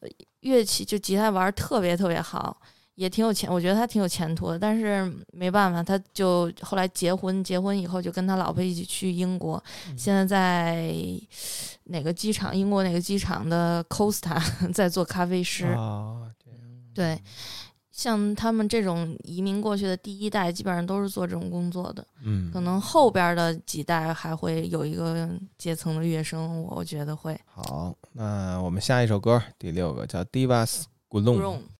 呃乐器就吉他玩儿特别特别好。也挺有钱，我觉得他挺有前途的，但是没办法，他就后来结婚，结婚以后就跟他老婆一起去英国，现在在哪个机场？英国哪个机场的 Costa 在做咖啡师。啊，对，像他们这种移民过去的第一代，基本上都是做这种工作的。嗯，可能后边的几代还会有一个阶层的跃升，我觉得会。好，那我们下一首歌，第六个叫《Divas。Grown「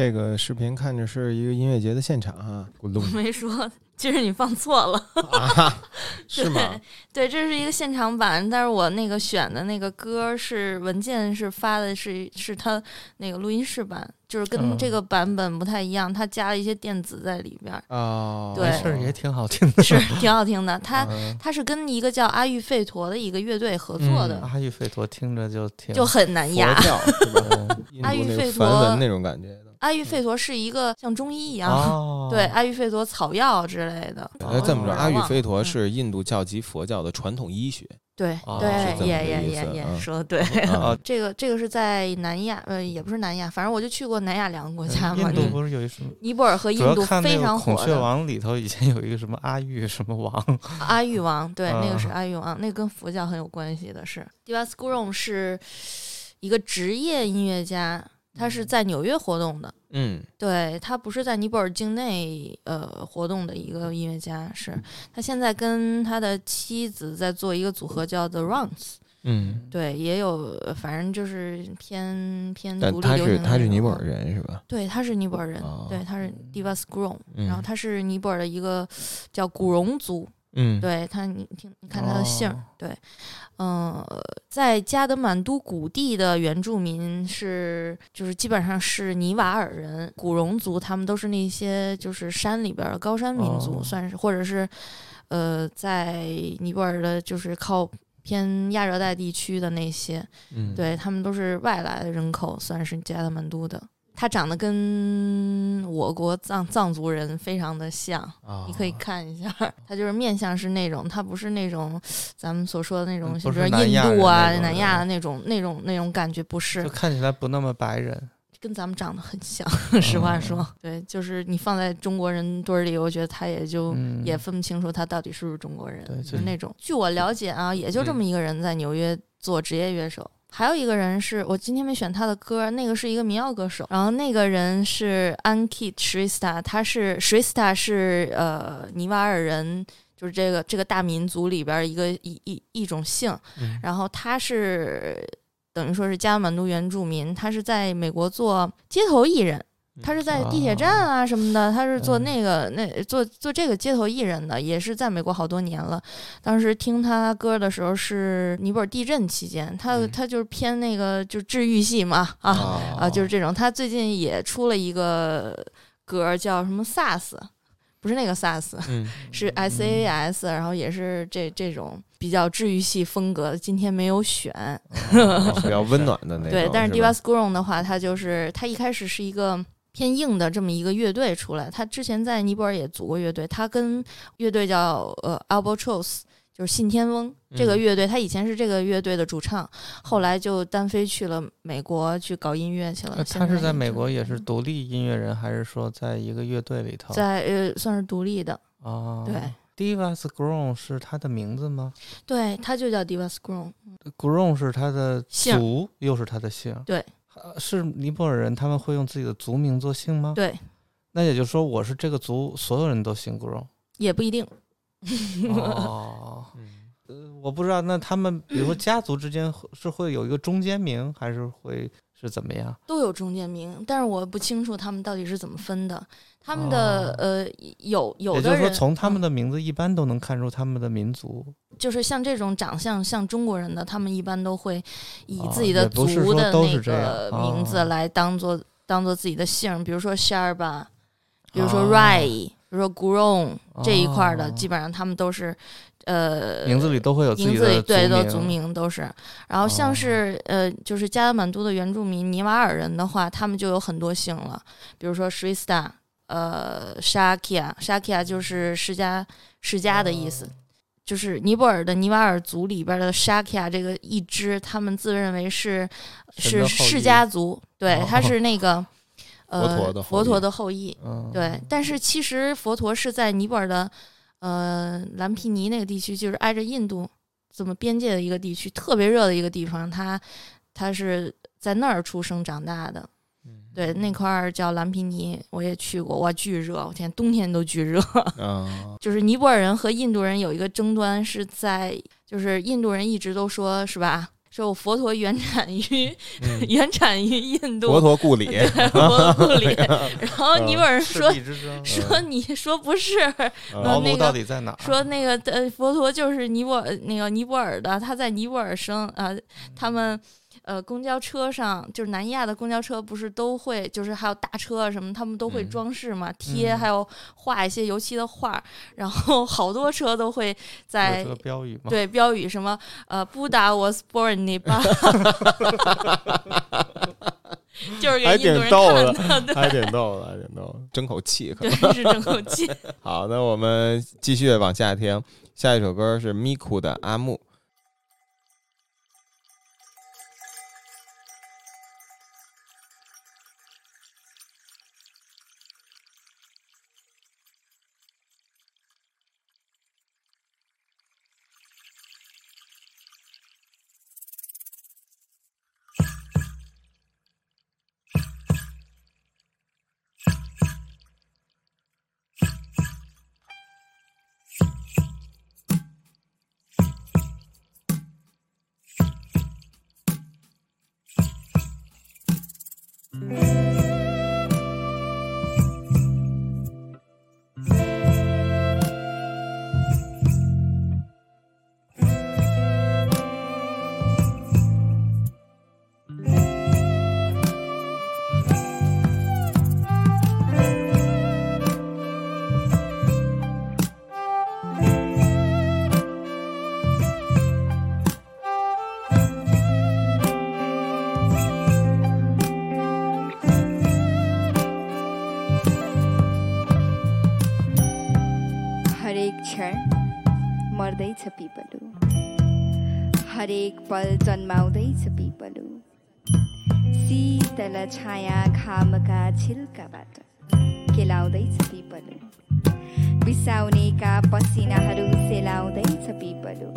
这个视频看着是一个音乐节的现场哈，我没说，其实你放错了。啊，是吗？对，这是一个现场版，但是我那个选的那个歌是文件是发的是是他那个录音室版，就是跟嗯这个版本不太一样，他加了一些电子在里边儿，哦，对没事儿也挺好听的。是挺好听的。他嗯他是跟一个叫阿育吠陀的一个乐队合作的，阿育吠陀听着就挺就很难压佛。教是吧？嗯印阿育那个吠陀梵文那种感觉的。阿育吠陀是一个像中医一样，哦，对阿育吠陀草药之类的。那这么着，哦阿育吠陀嗯是印度教及佛教的传统医学。对哦对也也也也嗯说的对。啊，这个这个是在南亚，呃，也不是南亚，反正我就去过南亚两个国家嘛印。度嗯不是有一什么？尼泊尔和印度非看那个《孔雀王》里头，以前有一个什么阿育什么王，阿育王，对，那个是啊阿育王，那个跟佛教很有关系的是。Divas Gurung 是一个职业音乐家，他是在纽约活动的。嗯。对他不是在尼泊尔境内呃活动的一个音乐家，是他现在跟他的妻子在做一个组合叫 The Runs，嗯，对，也有反正就是偏偏独立流行的那种他是尼泊尔人是吧？对，他是尼泊尔人，哦对，他是 Divas Gurung，、嗯。然后他是尼泊尔的一个叫古戎族，嗯，对他，你听，你看他的姓儿，哦。对，嗯、在加德满都谷地的原住民是，就是基本上是尼瓦尔人、古戎族，他们都是那些就是山里边的高山民族，哦算是，或者是，呃，在尼泊尔的，就是靠偏亚热带地区的那些，嗯，对他们都是外来的人口，算是加德满都的。他长得跟我国藏藏族人非常的像，啊，你可以看一下，他就是面相是那种，他不是那种咱们所说的那种，嗯比如说不是印度啊、南亚的那种、那种、那种感觉，不是就看起来不那么白人。跟咱们长得很像。实话嗯说，对，就是你放在中国人堆儿里，我觉得他也就嗯，也分不清楚他到底是不是中国人，对就是那种。据我了解啊，也就这嗯么一个人在纽约做职业乐手。还有一个人是我今天没选他的歌，那个是一个民谣歌手，然后那个人是 Ankit Shrestha，他是 Shrestha 是呃尼瓦尔人，就是这个这个大民族里边儿一个一一一种姓，嗯。然后他是等于说是加德满都原住民，他是在美国做街头艺人，他是在地铁站啊什么的，他是做嗯那个那做做这个街头艺人的，也是在美国好多年了。当时听他歌的时候是尼泊尔地震期间，他嗯他就是偏那个就治愈系嘛啊啊啊，就是这种。他最近也出了一个歌叫什么 SAS，不是那个 SAS，嗯 是 S A S，然后也是这这种比较治愈系风格的。今天没有选，比较温暖的 那种。对，但是是吧 Divas Gurung 的话，他就是他一开始是一个偏硬的这么一个乐队出来，他之前在尼泊尔也组过乐队，他跟乐队叫呃 Albatross。就是信天翁这个嗯乐队，他以前是这个乐队的主唱，后来就单飞去了美国去搞音乐去了。那他是在美国也是独立音乐人，还是说在一个乐队里头？在呃算是独立的，啊，对，Divas Grown 是他的名字吗对，他就叫 Divas Gurung，？Grown 是他的姓族，又是他的姓。对呃，是尼泊尔人，他们会用自己的族名做姓吗？对，那也就是说，我是这个族，所有人都姓 Grown。也不一定。哦，嗯呃，我不知道，那他们比如说家族之间是会有一个中间名，还是会是怎么样？都有中间名，但是我不清楚他们到底是怎么分的。他们的、哦呃有有也就是说，的人从他们嗯的名字一般都能看出他们的民族。就是像这种长相像中国人的，他们一般都会以哦自己的族的那个名字哦来当做、当做自己的姓，比如说 Sharba，比如说哦 Rai，、比如说 Grown 这一块儿的，哦基本上他们都是呃名字里都会有自名字里己的族对都族名都是，然后像哦。是、呃，就是加德满都的原住民尼瓦尔人的话，他们就有很多姓了，比如说 Shrista，呃，Shakia，Shakia 就是释迦释迦的意思，就是尼泊尔的尼瓦尔族里边的 Shakia 这个一支，他们自认为是是释裔迦族，对，他哦是那个。呃，佛陀的后佛陀裔的后裔，嗯，对，但是其实佛陀是在尼泊尔的呃蓝皮尼那个地区，就是挨着印度这么边界的一个地区，特别热的一个地方，他他是在那儿出生长大的。对，那块儿叫蓝皮尼，我也去过，哇，巨热！我天，冬天都巨热。嗯 就是尼泊尔人和印度人有一个争端，是在就是印度人一直都说是吧，说我佛陀原产于、嗯。原产于印度，佛陀故里，对佛陀故里，然后尼泊尔人说说你说不是，嗯。茅庐那个到底在哪？说那个呃佛陀就是尼泊尔那个尼泊尔的，他在尼泊尔生啊、他们。呃，公交车上就是南亚的公交车，不是都会就是还有大车啊什么，他们都会嗯装饰嘛，贴嗯还有画一些油漆的画，然后 好多车都会在标语吗？对标语什么呃，Buddha was born in Nepal，就是还给印度人挺逗看的，还挺逗的，还挺逗的，争口气可对，能。是争口气。好，那我们继续往下听，下一首歌是 Miku 的《阿木》。हरेक पल जन्माउँदैछ पिपलु। शीतल छाया घामका छिल्काबाट केलाउँदैछ पिपलु। बिसाउनेका पसिनाहरू सेलाउँदैछ पिपलु।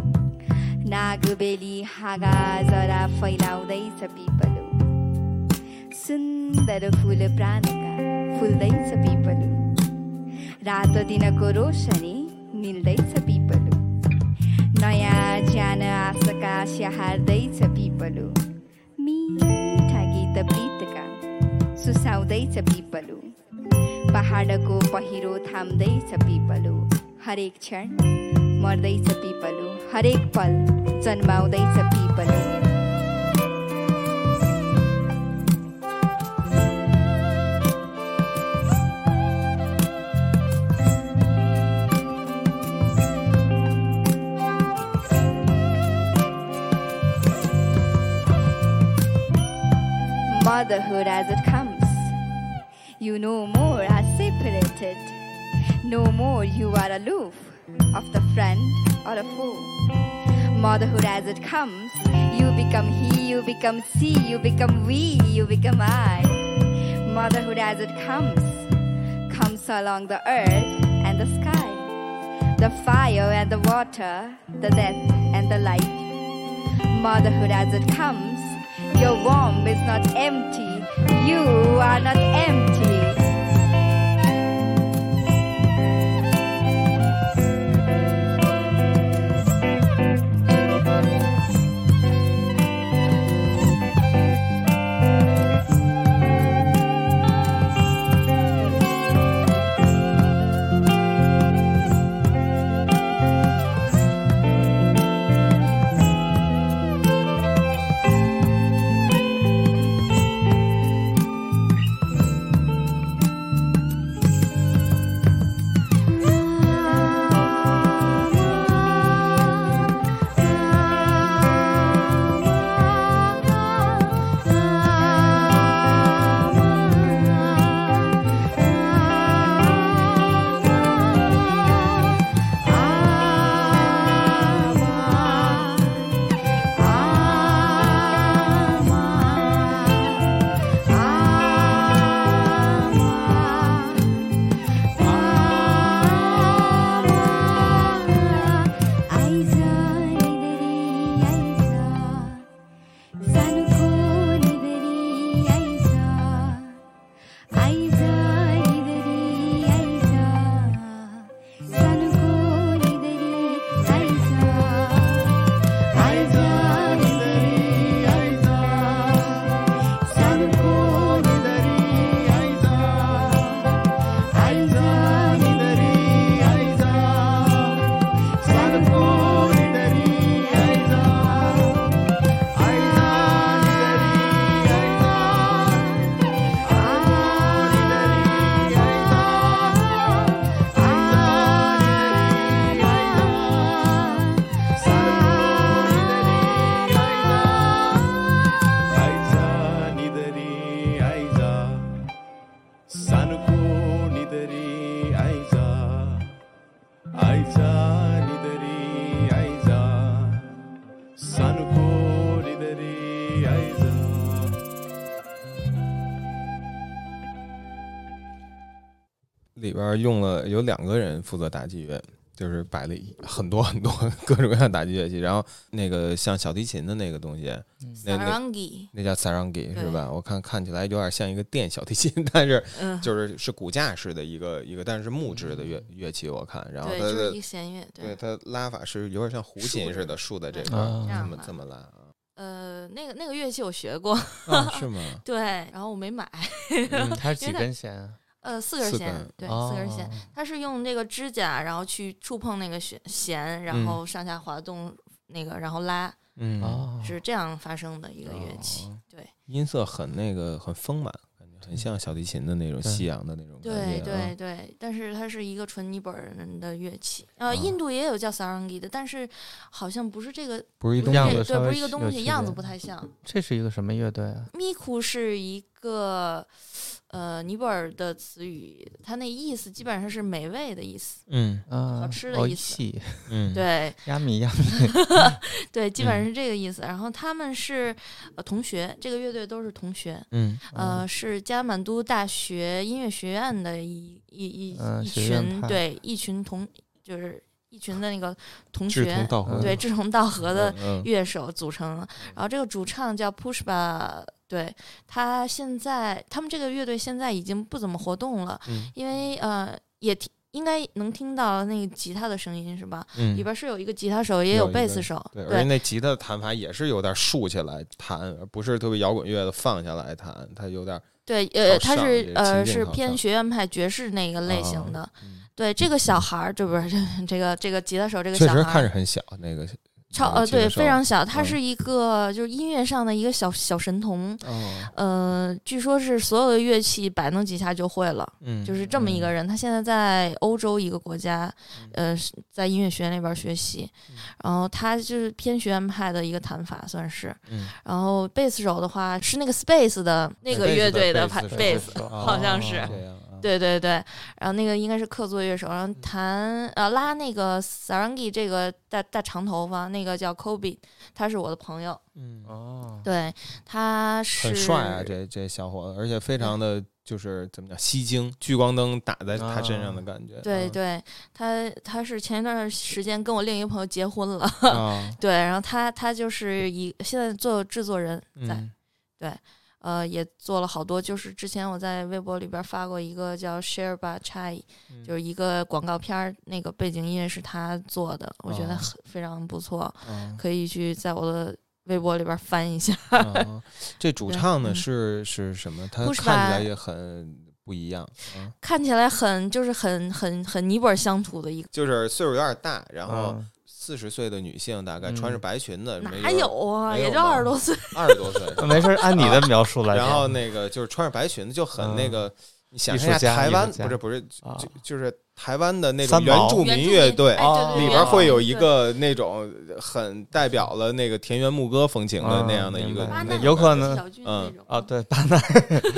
नागबेली हाँगा जरा फैलाउँदैछ पिपलु। सुन्दर फुल प्राणका फुल्दैछ पिपलु। रातो दिनको रोशनी निल्दैछ पिपलु। नयाँ ज्यान आशाका स्याहार्दैछ पिपलु। मिठा गीत प्रीतका सुसाउँदैछ पिपलु। पहाडको पहिरो थाम्दैछ पिपलु। हरेक क्षण मर्दैछ पिपलु। हरेक पल जन्माउँदैछ Piplu. Motherhood as it comes. You no more are separated. No more you are aloof of the friend or a foe. Motherhood as it comes, you become he, you become she, you become we, you become I. Motherhood as it comes, comes along the earth and the sky, the fire and the water, the death and the life. Motherhood as it comes, your womb is not empty. You are not empty. 用了有两个人负责打击乐，就是摆了很多很多各种各样的打击乐器，然后那个像小提琴的那个东西，那那那叫 sarangi 是吧？我看看起来有点像一个电小提琴，但是嗯，就是是骨架式的一个一个，但是是木质的乐乐器，我看，然后对，它就是一个弦乐，对。它拉法是有点像胡琴似的，竖在这边啊，这么这么拉啊。呃，那个那个乐器我学过，啊，是吗？对，然后我没买，嗯，它是几根弦啊？呃，四根弦根，对，哦四根弦，它是用那个指甲，然后去触碰那个弦弦，然嗯后上下滑动那个，然后拉，嗯，哦，是这样发生的一个乐器哦。对，音色很那个很丰满，感觉很像小提琴的那种西洋的那种感对觉啊。对对，但是它是一个纯尼泊尔人的乐器。呃，啊印度也有叫 sarangi 的，但是好像不是这个，不是一东西对，不是一个东西，样子不太像。这是一个什么乐队啊？咪库是一个呃尼泊尔的词语，它那意思基本上是美味的意思。嗯啊，好吃的哦意思嗯，对亚米亚米，对，基本上嗯是这个意思。然后他们是呃同学，这个乐队都是同学。嗯呃，是加满都大学音乐学院的一一一、一群对一群同就是一群的那个同志学同道合，对志同道合的乐手组成的。然后这个主唱叫 Pushpa，对他现在他们这个乐队现在已经不怎么活动了，嗯因为呃也听应该能听到那个吉他的声音是吧？嗯里边是有一个吉他手，也有贝斯手，对，而且那吉他的弹法也是有点竖起来弹，而不是特别摇滚乐的放下来弹，它有点对，呃，他是呃是偏学院派爵士那个类型啊的。嗯对，这个小孩儿，这不是这这个这个吉他手，这个小孩儿看着很小，那个超呃对非常小，他嗯是一个就是音乐上的一个小小神童。哦，呃，据说是所有的乐器摆弄几下就会了，嗯，就是这么一个人。他现在在欧洲一个国家，呃，是在音乐学院那边学习，然后他就是偏学院派的一个弹法，算是。嗯然后贝斯手的话是那个 Space 的那个乐队的排贝斯好像是对对对，然后那个应该是客座乐手，然后弹呃拉那个 sarangi 这个大大长头发那个叫 Kobe，他是我的朋友，嗯，哦，对，他是很帅啊，这这小伙子，而且非常的就是怎么讲吸睛，聚光灯打在他身上的感觉，对对，他他是前一段时间跟我另一个朋友结婚了，啊，对，然后他他就是一现在做制作人在，嗯呃，也做了好多，就是之前我在微博里边发过一个叫 Share by Chai，嗯就是一个广告片儿，那个背景音乐是他做的，我觉得哦很非常不错，啊可以去在我的微博里边翻一下。啊，这主唱呢嗯是是什么？他看起来也很不一样，啊，看起来很就是很很很尼泊尔乡土的一个，就是岁数有点大，然后嗯四十岁的女性，大概穿着嗯白裙子，没哪有啊，也就 二十多岁。二十多岁，没事，按你的描述来。然后那个就是穿着白裙子，就很那个，你想一下台湾不是不是啊就就是台湾的那种原住民乐队。里边会有一个那种很代表了那个田园牧歌风情的啊那样的一个有可能嗯啊，对，巴奈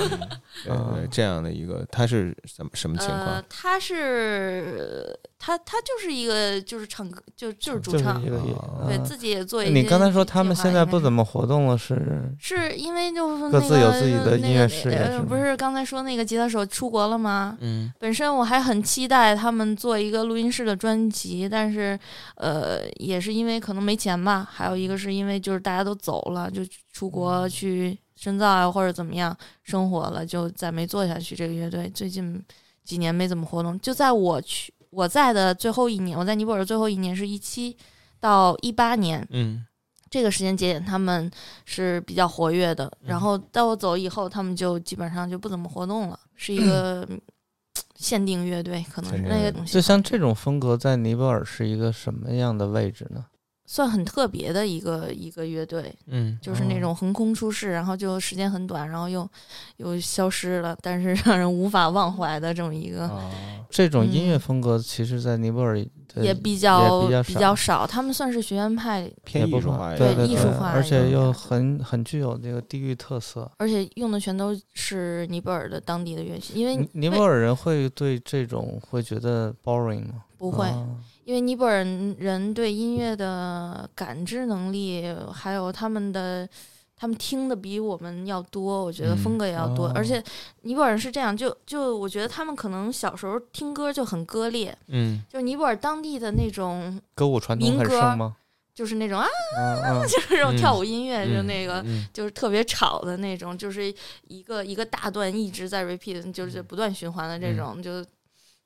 对这样的一个，他是什么什么情呃况？，他是他他就是一个就是唱歌就就是主就是唱一，个啊嗯对自己也做一些。你刚才说他们现在不怎么。活动了，是是因为就是各那个自有自己的那个音乐事业呃是吗不是刚才说那个吉他手出国了吗？嗯本身我还很期待他们做一个录音室的专辑，但是呃，也是因为可能没钱吧，还有一个是因为就是大家都走了，就出国去深造啊或者怎么样生活了，就再没做下去。这个乐队最近几年没怎么活动，就在我去我在的最后一年，我在尼泊尔最后一年是一七到一八年，嗯。这个时间节点他们是比较活跃的，然后到我走以后，他们就基本上就不怎么活动了，是一个 限定乐队，可能那个东西就像这种风格在尼泊尔是一个什么样的位置呢？算很特别的一个一个乐队，嗯就是那哦种横空出世，然后就时间很短，然后又又消失了，但是让人无法忘怀的这么一个，哦，这种音乐嗯风格其实，在尼泊尔的也比较比较比较少，他们算是学院派，偏艺术化，对对对艺术化而且又很很具有那个地域特色。而且用的全都是尼泊尔的当地的乐器，因为尼尼泊尔人会对这种会觉得 boring 吗？不会。啊因为尼泊尔人对音乐的感知能力，还有他们的他们听的比我们要多，我觉得嗯风格也要多，哦而且尼泊尔人是这样，就就我觉得他们可能小时候听歌就很割裂，嗯就尼泊尔当地的那种，歌舞传统民歌很盛吗？就是那种啊，就是那种嗯跳舞音乐，就嗯那个嗯就是特别吵的那种，就是一个一个大段一直在 repeat，就是不断循环的这种，就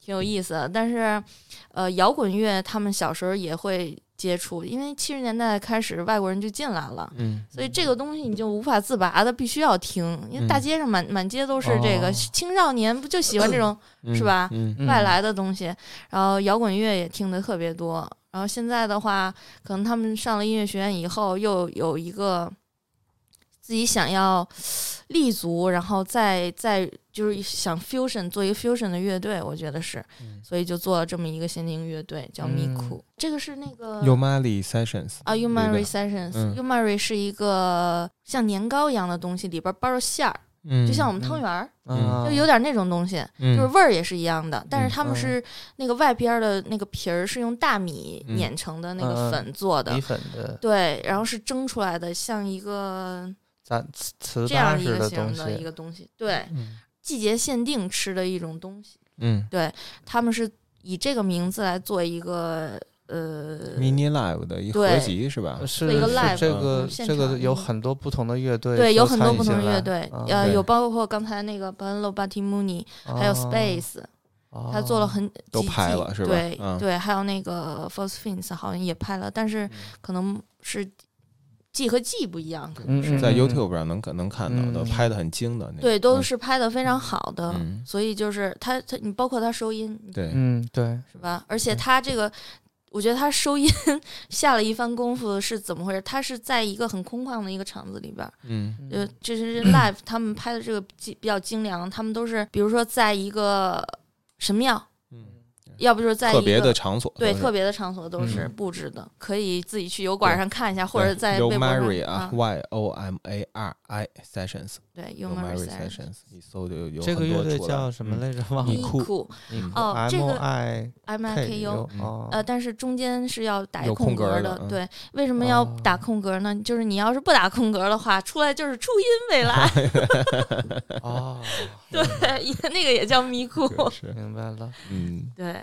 挺有意思的。但是，呃，摇滚乐他们小时候也会接触，因为七十年代开始外国人就进来了。嗯。所以这个东西你就无法自拔的，必须要听，因为大嗯。街上满满街都是这个、哦。青少年，不就喜欢这种嗯。是吧外来的东西，然后摇滚乐也听得特别多。然后现在的话，可能他们上了音乐学院以后，又有一个自己想要立足，然后再再就是想 fusion 做一个 fusion 的乐队，我觉得是，嗯所以就做了这么一个限定乐队，叫咪嗯库。这个是那个 Umari Sessions 啊 u 对 m a 吧 r y Sessions。嗯 u m a r y 是一个像年糕一样的东西，里边包着馅儿，嗯，就像我们汤圆儿，嗯就有点那种东西。嗯就是味儿也是一样的，但是嗯他们是那个外边儿的那个皮儿是用大米嗯碾成的那嗯个粉做的，米粉的对，然后是蒸出来的，像一个咱瓷瓷这样一个形的一东西，个东西，对，嗯。季节限定吃的一种东西，嗯。对他们是以这个名字来做一个呃，mini live 的一合对集是吧？是做一个是 live，这嗯个这个有很多不同的乐队对，有很多不同的乐队，嗯呃，对有包括刚才那个 Banlo Batimuni，还有哦 Space，哦他做了很都几季拍了是吧对、嗯。对，还有那个 False Fins 好像也拍了，但是可能是季和季不一样，可能是、嗯嗯在 YouTube 上能能看到的，嗯拍的很精的那个。对，都嗯是拍的非常好的，嗯所以就是他他你包括他收音对，嗯对是吧？而且他这个。我觉得他收音 下了一番功夫是怎么回事？他是在一个很空旷的一个场子里边儿，嗯呃，这是 live 他们拍的这个比比较精良，他们都是比如说在一个神庙，嗯，要不就是在一个特别的场所对，特别的场所都是嗯布置的，可以自己去油管上看一下，或者在 y o 微博 Mary 上啊，Y O M A R I Sessions。对 y u o m a r Mary y Sessions 你搜就有这个乐队叫什么嗯来着？忘了咪库库嗯哦这个 I M I K U。呃，但是中间是要打一空格格的嗯对，为什么要哦打空格呢？就是你要是不打空格的话，出来就是初音未来，哦，对，那个也叫咪库，明白了。嗯，对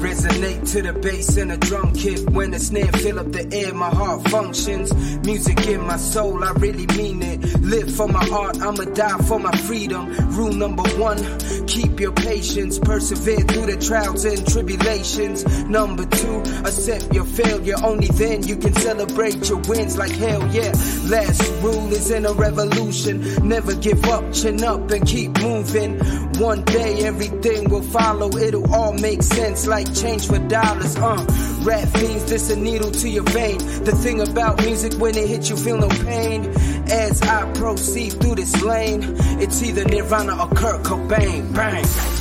Resonate to the bass and the drum kit. When the snare fill up the air, my heart functions. Music in my soul, I really mean it. Live for my art, I'ma die for my freedom. Rule number one, keep your patience. Persevere through the trials and tribulations. Number two, accept your failure. Only then you can celebrate your wins like hell yeah. Last rule is in a revolution. Never give up, chin up and keep moving. One day everything will follow. It'll all make sense like change for dollars. Uh, rap fiends, this a needle to your vein. The thing about music when it hits you feel no pain. As I proceed through this lane, it's either Nirvana or Kurt Cobain. Bang.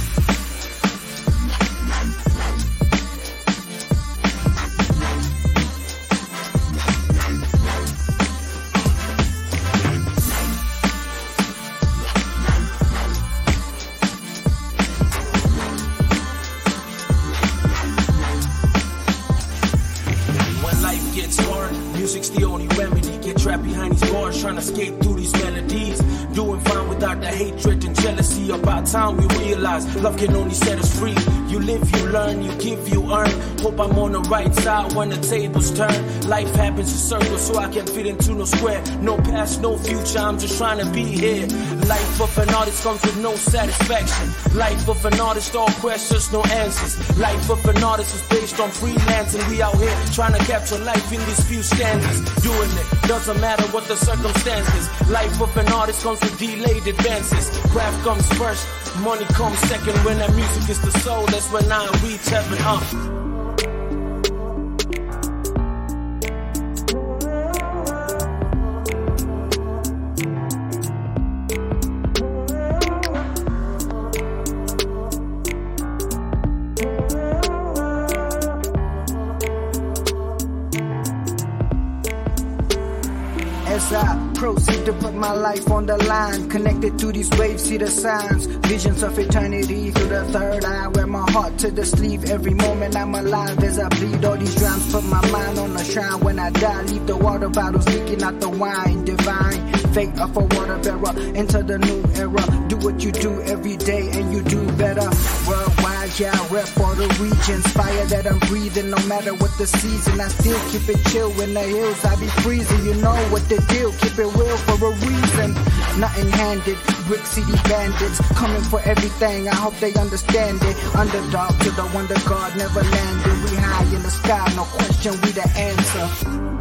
Skate through these melodies. Doing fine without the hatred and jealousy. About time we realize love can only set us free. You live, you learn, you give, you earn. Hope I'm on the right side when the tables turn. Life happens in circles, so I can't fit into no square. No past, no future, I'm just trying to be here. Life of an artist comes with no satisfaction. Life of an artist, all questions, no answers. Life of an artist is based on freelancing. We out here trying to capture life in these few standards. Doing it doesn't matter what the circumstances. Life of an artist comes with delayed advances. Craft comes first, money comes second. When that music is the soul, this when I reach we tearing up. Uh. Proceed to put my life on the line. Connected to these waves, see the signs. Visions of eternity through the third eye. Wear my heart to the sleeve every moment I'm alive as I bleed all these drums. Put my mind on the shrine when I die. Leave the water bottles leaking out the wine. Divine fate of a water bearer. Enter the new era. Do what you do every day and you do better. Worldwide, yeah, I rep all the regions. Fire that I'm breathing, no matter what the season. I still keep it chill in the hills. I be freezing. You know what the deal. Keep it real for a reason. Nothing handed. Brick City bandits coming for everything. I hope they understand it. Underdog to the wonder God never landed. We high in the sky, no question. We the answer.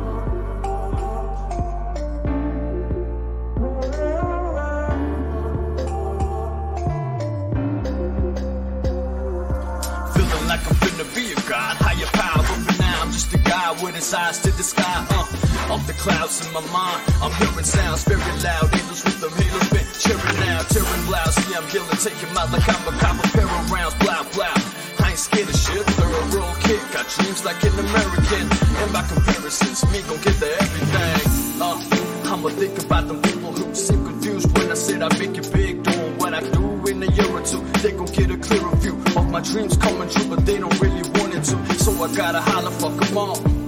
His eyes to the sky. Uh, off the clouds in my mind, I'm hearing sounds very loud. Angels with them halos been cheering now, tearing loud. See, I'm healing, take him out like I'm a cop, a pair of rounds, blah blah. I ain't scared of shit, thorough kick. Got dreams like an American, and by comparisons, me gon' get the everything. Uh, I'ma think about them people who seem confused when I said I make it big, doing what I do in a year or two. They gon' get a clearer view of my dreams coming true, but they don't really want it to. So I gotta holler, fuck them all.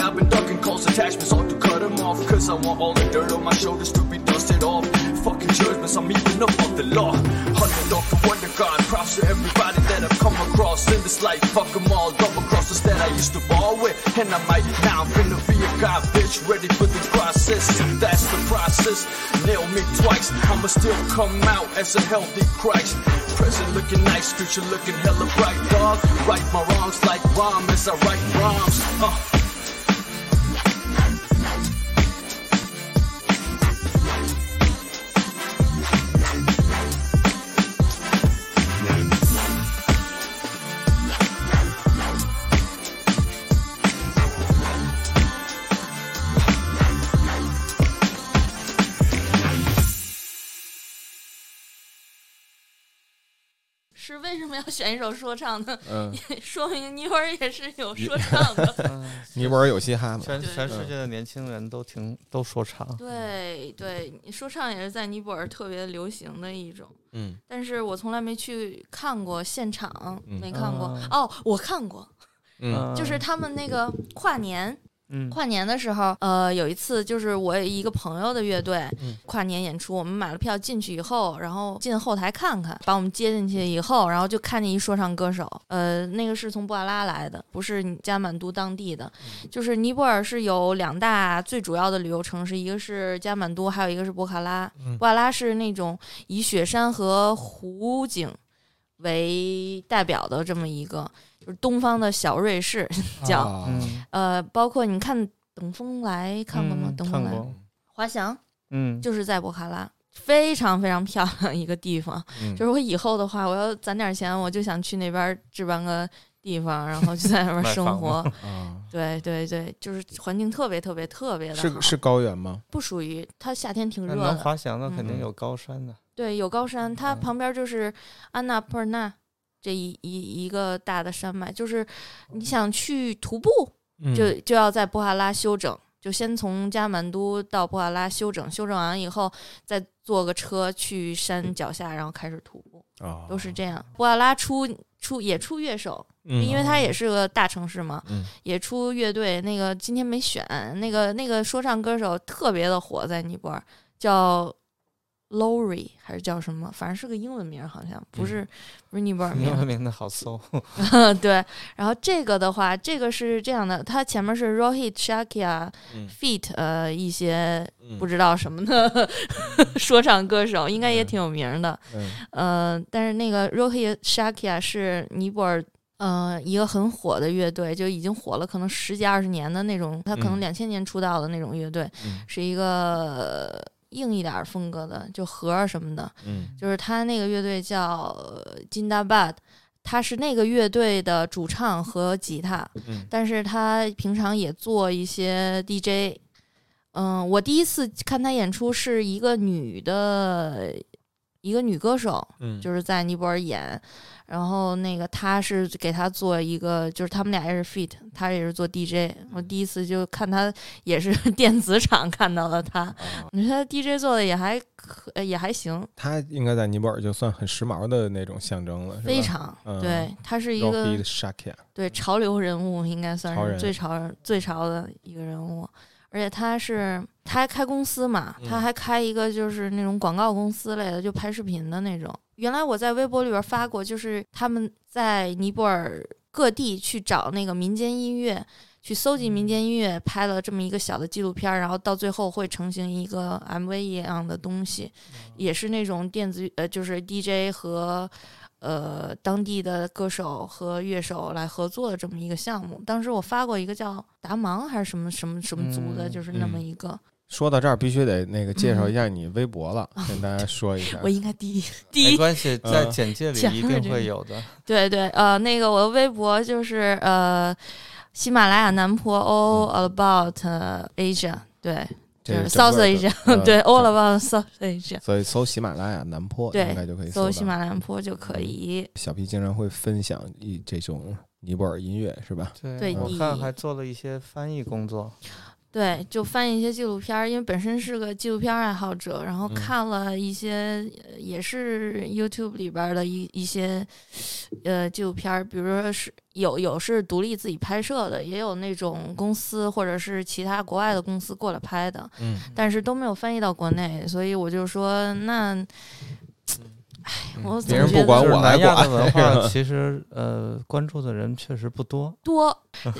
I've been ducking calls, attachments, all to cut them off. Cause I want all the dirt on my shoulders to be dusted off. Fucking judgments, I'm even above the law. Underdog for wonder God, props to everybody that I've come across in this life. Fuck them all, double crosses that I used to ball with. And I might, now finna be a god, bitch, ready for the process. That's the process. Nail me twice, I'ma still come out as a healthy Christ. Present looking nice, future looking hella bright, dog. Right my wrongs like rhyme as I write rhymes. Uh. 么要选一首说唱呢？嗯，说明尼泊尔也是有说唱的。嗯尼泊尔有嘻哈吗？全全世界的年轻人都听都说唱。对对，说唱也是在尼泊尔特别流行的一种。嗯但是我从来没去看过现场，嗯没看过。啊哦，我看过，嗯就是他们那个跨年，嗯。跨年的时候，呃，有一次就是我有一个朋友的乐队、嗯。跨年演出，我们买了票进去以后，然后进后台看看，把我们接进去以后，然后就看见一说唱歌手，呃，那个是从布阿拉来的，不是加满都当地的，就是尼泊尔是有两大最主要的旅游城市，一个是加满都，还有一个是博卡拉。嗯。布阿拉是那种以雪山和湖景为代表的这么一个，就是东方的小瑞士叫。啊嗯呃，包括你看《等风来》看过吗？嗯等风来》看过滑翔嗯，就是在博卡拉，非常非常漂亮一个地方。嗯 就是我以后的话，我要攒点钱，我就想去那边置办个地方，然后就在那边生活。啊，对对对，就是环境特别特别特别的好，是是高原吗？不属于它夏天挺热的。能滑翔的肯定嗯有高山的。对，有高山，它嗯旁边就是安娜普尔纳这一一一个大的山脉，就是你想去徒步，嗯。就就要在布哈拉休整，就先从加满都到布哈拉休整，休整完以后再坐个车去山脚下，然后开始徒步，啊，都是。这样。布哈拉出出也出乐手，嗯，因为它也是个大城市嘛，嗯。也出乐队。那个今天没选，那个那个说唱歌手特别的火，在尼泊尔叫 Lori 还是叫什么，反正是个英文名，好像不是、不是尼泊尔 名英。文名的好搜。对，然后这个的话，这个是这样的，它前面是 Rohit Shakya、嗯、feat 呃一些嗯不知道什么的 说唱歌手，应该也挺有名的。嗯呃，但是那个 Rohit Shakya 是尼泊尔。呃，一个很火的乐队，就已经火了，可能十几二十年的那种，他可能嗯两千年出道的那种乐队，嗯是一个呃硬一点儿风格的，就和儿什么的。嗯就是他那个乐队叫金大 bad，他是那个乐队的主唱和吉他，嗯但是他平常也做一些 DJ。嗯，我第一次看他演出是一个女的一个女歌手，嗯，就是在尼泊尔演，然后那个她是给她做一个，就是他们俩也是 feat，她也是做 DJ。我第一次就看她也是 电子厂看到了他，啊我觉得 DJ 做的也还可呃也还行，她应该在尼泊尔就算很时髦的那种象征了，非常、嗯。对，她是一个对潮流人物，应该算是最潮最潮的一个人物。而且他是他还开公司嘛，他嗯。还开一个就是那种广告公司类的，就拍视频的那种。原来我在微博里边发过，就是他们在尼泊尔各地去找那个民间音乐，去搜集民间音乐，拍了这么一个小的纪录片儿，然后到最后会成型一个 MV 一样的东西，也是那种电子呃，就是 DJ 和呃当地的歌手和乐手来合作的这么一个项目。当时我发过一个叫达芒还是什么什么什么族的，嗯就是那么嗯一个。说到这儿，必须得那个介绍一下你微博了，跟大家说一下。我应该第一 第一没一关系，在嗯简介里一定会有的。对对，呃，那个我的微博就是呃，喜马拉雅南坡 All About Asia，对，就是这是整 South 个的 Asia，嗯对，All 整 About South Asia，所以搜喜马拉雅南坡对应该就可以搜喜马拉雅南坡就可以。小 P 经常会分享一这种尼泊尔音乐，是吧？对你我看还做了一些翻译工作。对，就翻译一些纪录片儿，因为本身是个纪录片儿爱好者，然后嗯看了一些、呃也是 YouTube 里边儿的一一些呃纪录片儿，比如说是有有是独立自己拍摄的，也有那种公司或者是其他国外的公司过来拍的，嗯，但是都没有翻译到国内，所以我就说那。哎，我别人总觉得就是不管我来南亚的文化，其实呃关注的人确实不多。多，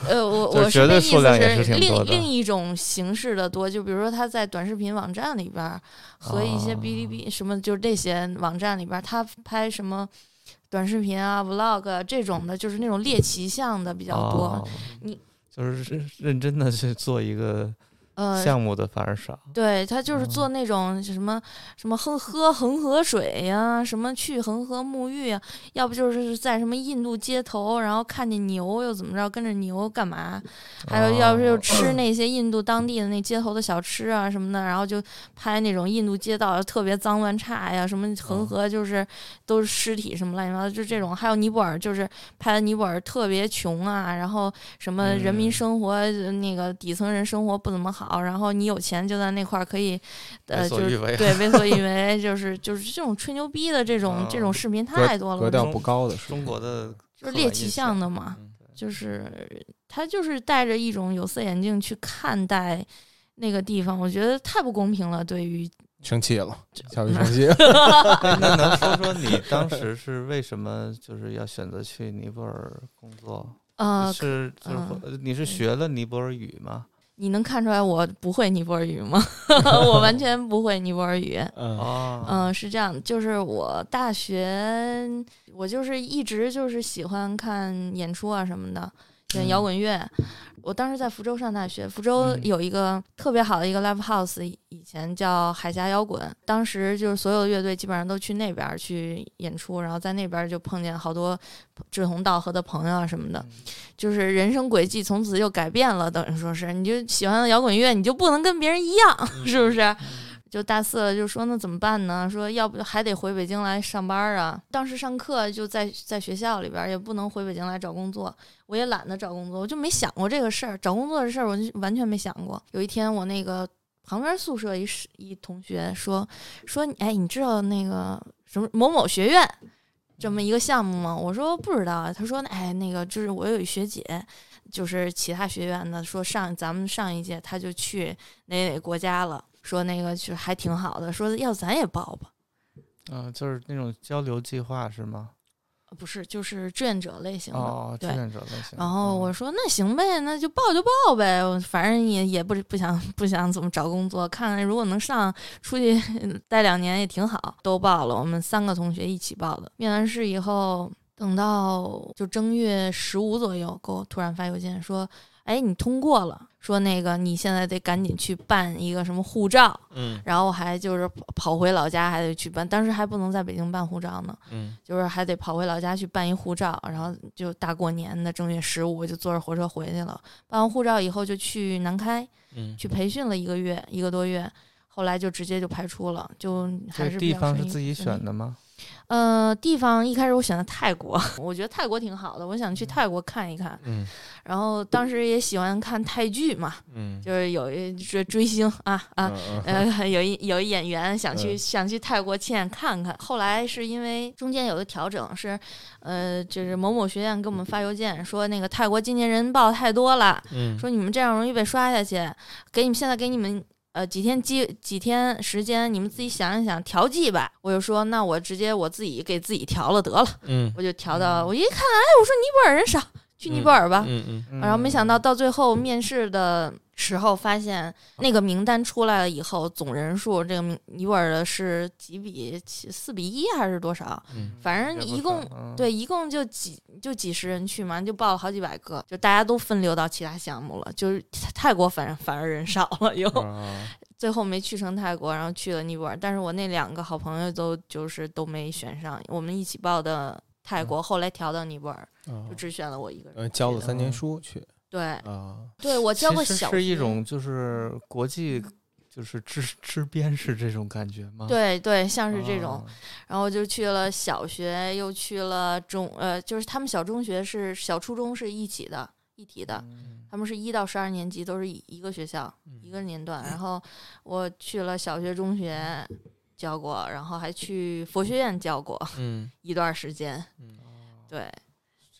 呃，我 我绝对数是那意思是另另一种形式的多，就比如说他在短视频网站里边儿和一些哦哔哩哔哩什么，就是这些网站里边儿，他拍什么短视频啊、vlog 啊这种的，就是那种猎奇向的比较多。哦你就是认认真的去做一个呃，项目的反而少。对他就是哦做那种什么什么喝喝恒河水呀、什么去恒河沐浴呀、要不就是在什么印度街头，然后看见牛又怎么着，跟着牛干嘛？还有要不就哦吃那些印度当地的那街头的小吃啊什么的，然后就拍那种印度街道特别脏乱差呀，什么恒河就是都是尸体什么乱七八糟，就这种。还有尼泊尔就是拍的尼泊尔特别穷啊，然后什么人民嗯生活、呃那个底层人生活不怎么好，然后你有钱就在那块儿可以，呃，就是为所欲为对为所欲为，就是就是这种吹牛逼的这种、这种视频太多了，格调不高的中国的就是猎奇向的嘛。嗯就是他就是戴着一种有色眼镜去看待那个地方，我觉得太不公平了。对于生气了，小 P 生气了。那那能说说你当时是为什么就是要选择去尼泊尔工作？呃，是就是你是学了尼泊尔语吗？你能看出来我不会尼泊尔语吗？我完全不会尼泊尔语。嗯是这样，就是我大学，我就是一直就是喜欢看演出啊什么的，演摇滚乐。我当时在福州上大学，福州嗯有一个特别好的一个 live house，以以前叫海峡摇滚。当时就是所有的乐队基本上都去那边儿去演出，然后在那边儿就碰见好多志同道合的朋友啊什么的，就是人生轨迹从此就改变了，等于说是你就喜欢摇滚乐，你就不能跟别人一样，是不是？就大四了，就说那怎么办呢？说要不还得回北京来上班啊。当时上课就在在学校里边，也不能回北京来找工作，我也懒得找工作，我就没想过这个事儿。找工作的事儿，我就完全没想过。有一天，我那个旁边宿舍一室一同学说说，哎，你知道那个什么某某学院这么一个项目吗？我说不知道啊。他说，哎，那个就是我有一学姐。就是其他学院的说上咱们上一届他就去哪哪国家了，说那个就还挺好的，说要咱也报吧，嗯，就是那种交流计划是吗？不是就是志愿者类型的，哦，志对。愿者类型。然后我哦说那行呗，那就报就报呗，反正也也不不想不想怎么找工作，看看如果能上出去待两年也挺好，都报了，我们三个同学一起报的。面完试以后，等到就正月十五左右，给我突然发邮件说，哎，你通过了，说那个你现在得赶紧去办一个什么护照，嗯然后还就是跑跑回老家还得去办，当时还不能在北京办护照呢，嗯就是还得跑回老家去办一护照，然后就大过年的正月十五就坐着火车回去了。办完护照以后就去南开嗯去培训了一个月一个多月，后后来就直接就排除了，就还是比地方是自己选的吗？呃，地方一开始我选的泰国，我觉得泰国挺好的，我想去泰国看一看。嗯。然后当时也喜欢看泰剧嘛，嗯。就是有一追追星啊啊，呃，有一有一演员想去、嗯。想去泰国亲眼看看，后来是因为中间有个调整，是呃，就是某某学院给我们发邮件说那个泰国今年人报太多了，嗯。说你们这样容易被刷下去，给你们现在给你们。呃，几天几几天时间，你们自己想一想调剂吧。我就说，那我直接我自己给自己调了得了，嗯我就调到。我一看，哎，我说尼泊尔人少，去尼泊尔吧。嗯嗯然后没想到到最后面试的时候，发现那个名单出来了以后，总人数这个尼泊尔的是几比七四比一还是多少？嗯反正一共对，一共就几就几十人去嘛，就报了好几百个，就大家都分流到其他项目了，就是泰国反反而人少了又。啊 最后没去成泰国，然后去了尼泊尔。但是我那两个好朋友都就是都没选上，我们一起报的泰国，后来调到尼泊尔，哦就只选了我一个人。呃，教了三年书去对，啊，对我教过小是一种就是国际就是支支边是这种感觉吗？对对，像是这种，啊。然后就去了小学，又去了中，呃，就是他们小中学是小初中是一起的，一体的，嗯。他们是一到十二年级都是一一个学校，一个年段。然后我去了小学、中学教过，然后还去佛学院教过嗯。一段时间，嗯。对，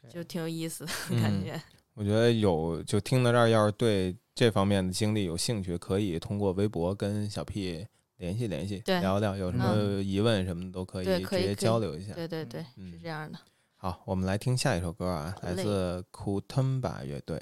就挺有意思的嗯感觉。我觉得有就听到这儿，要是对这方面的经历有兴趣，可以通过微博跟小 P 联系联系，对聊聊，有什么疑问什么的都可以对，直接交流一下。对对对，嗯是这样的。好，我们来听下一首歌啊，来自 Kutumba 乐队。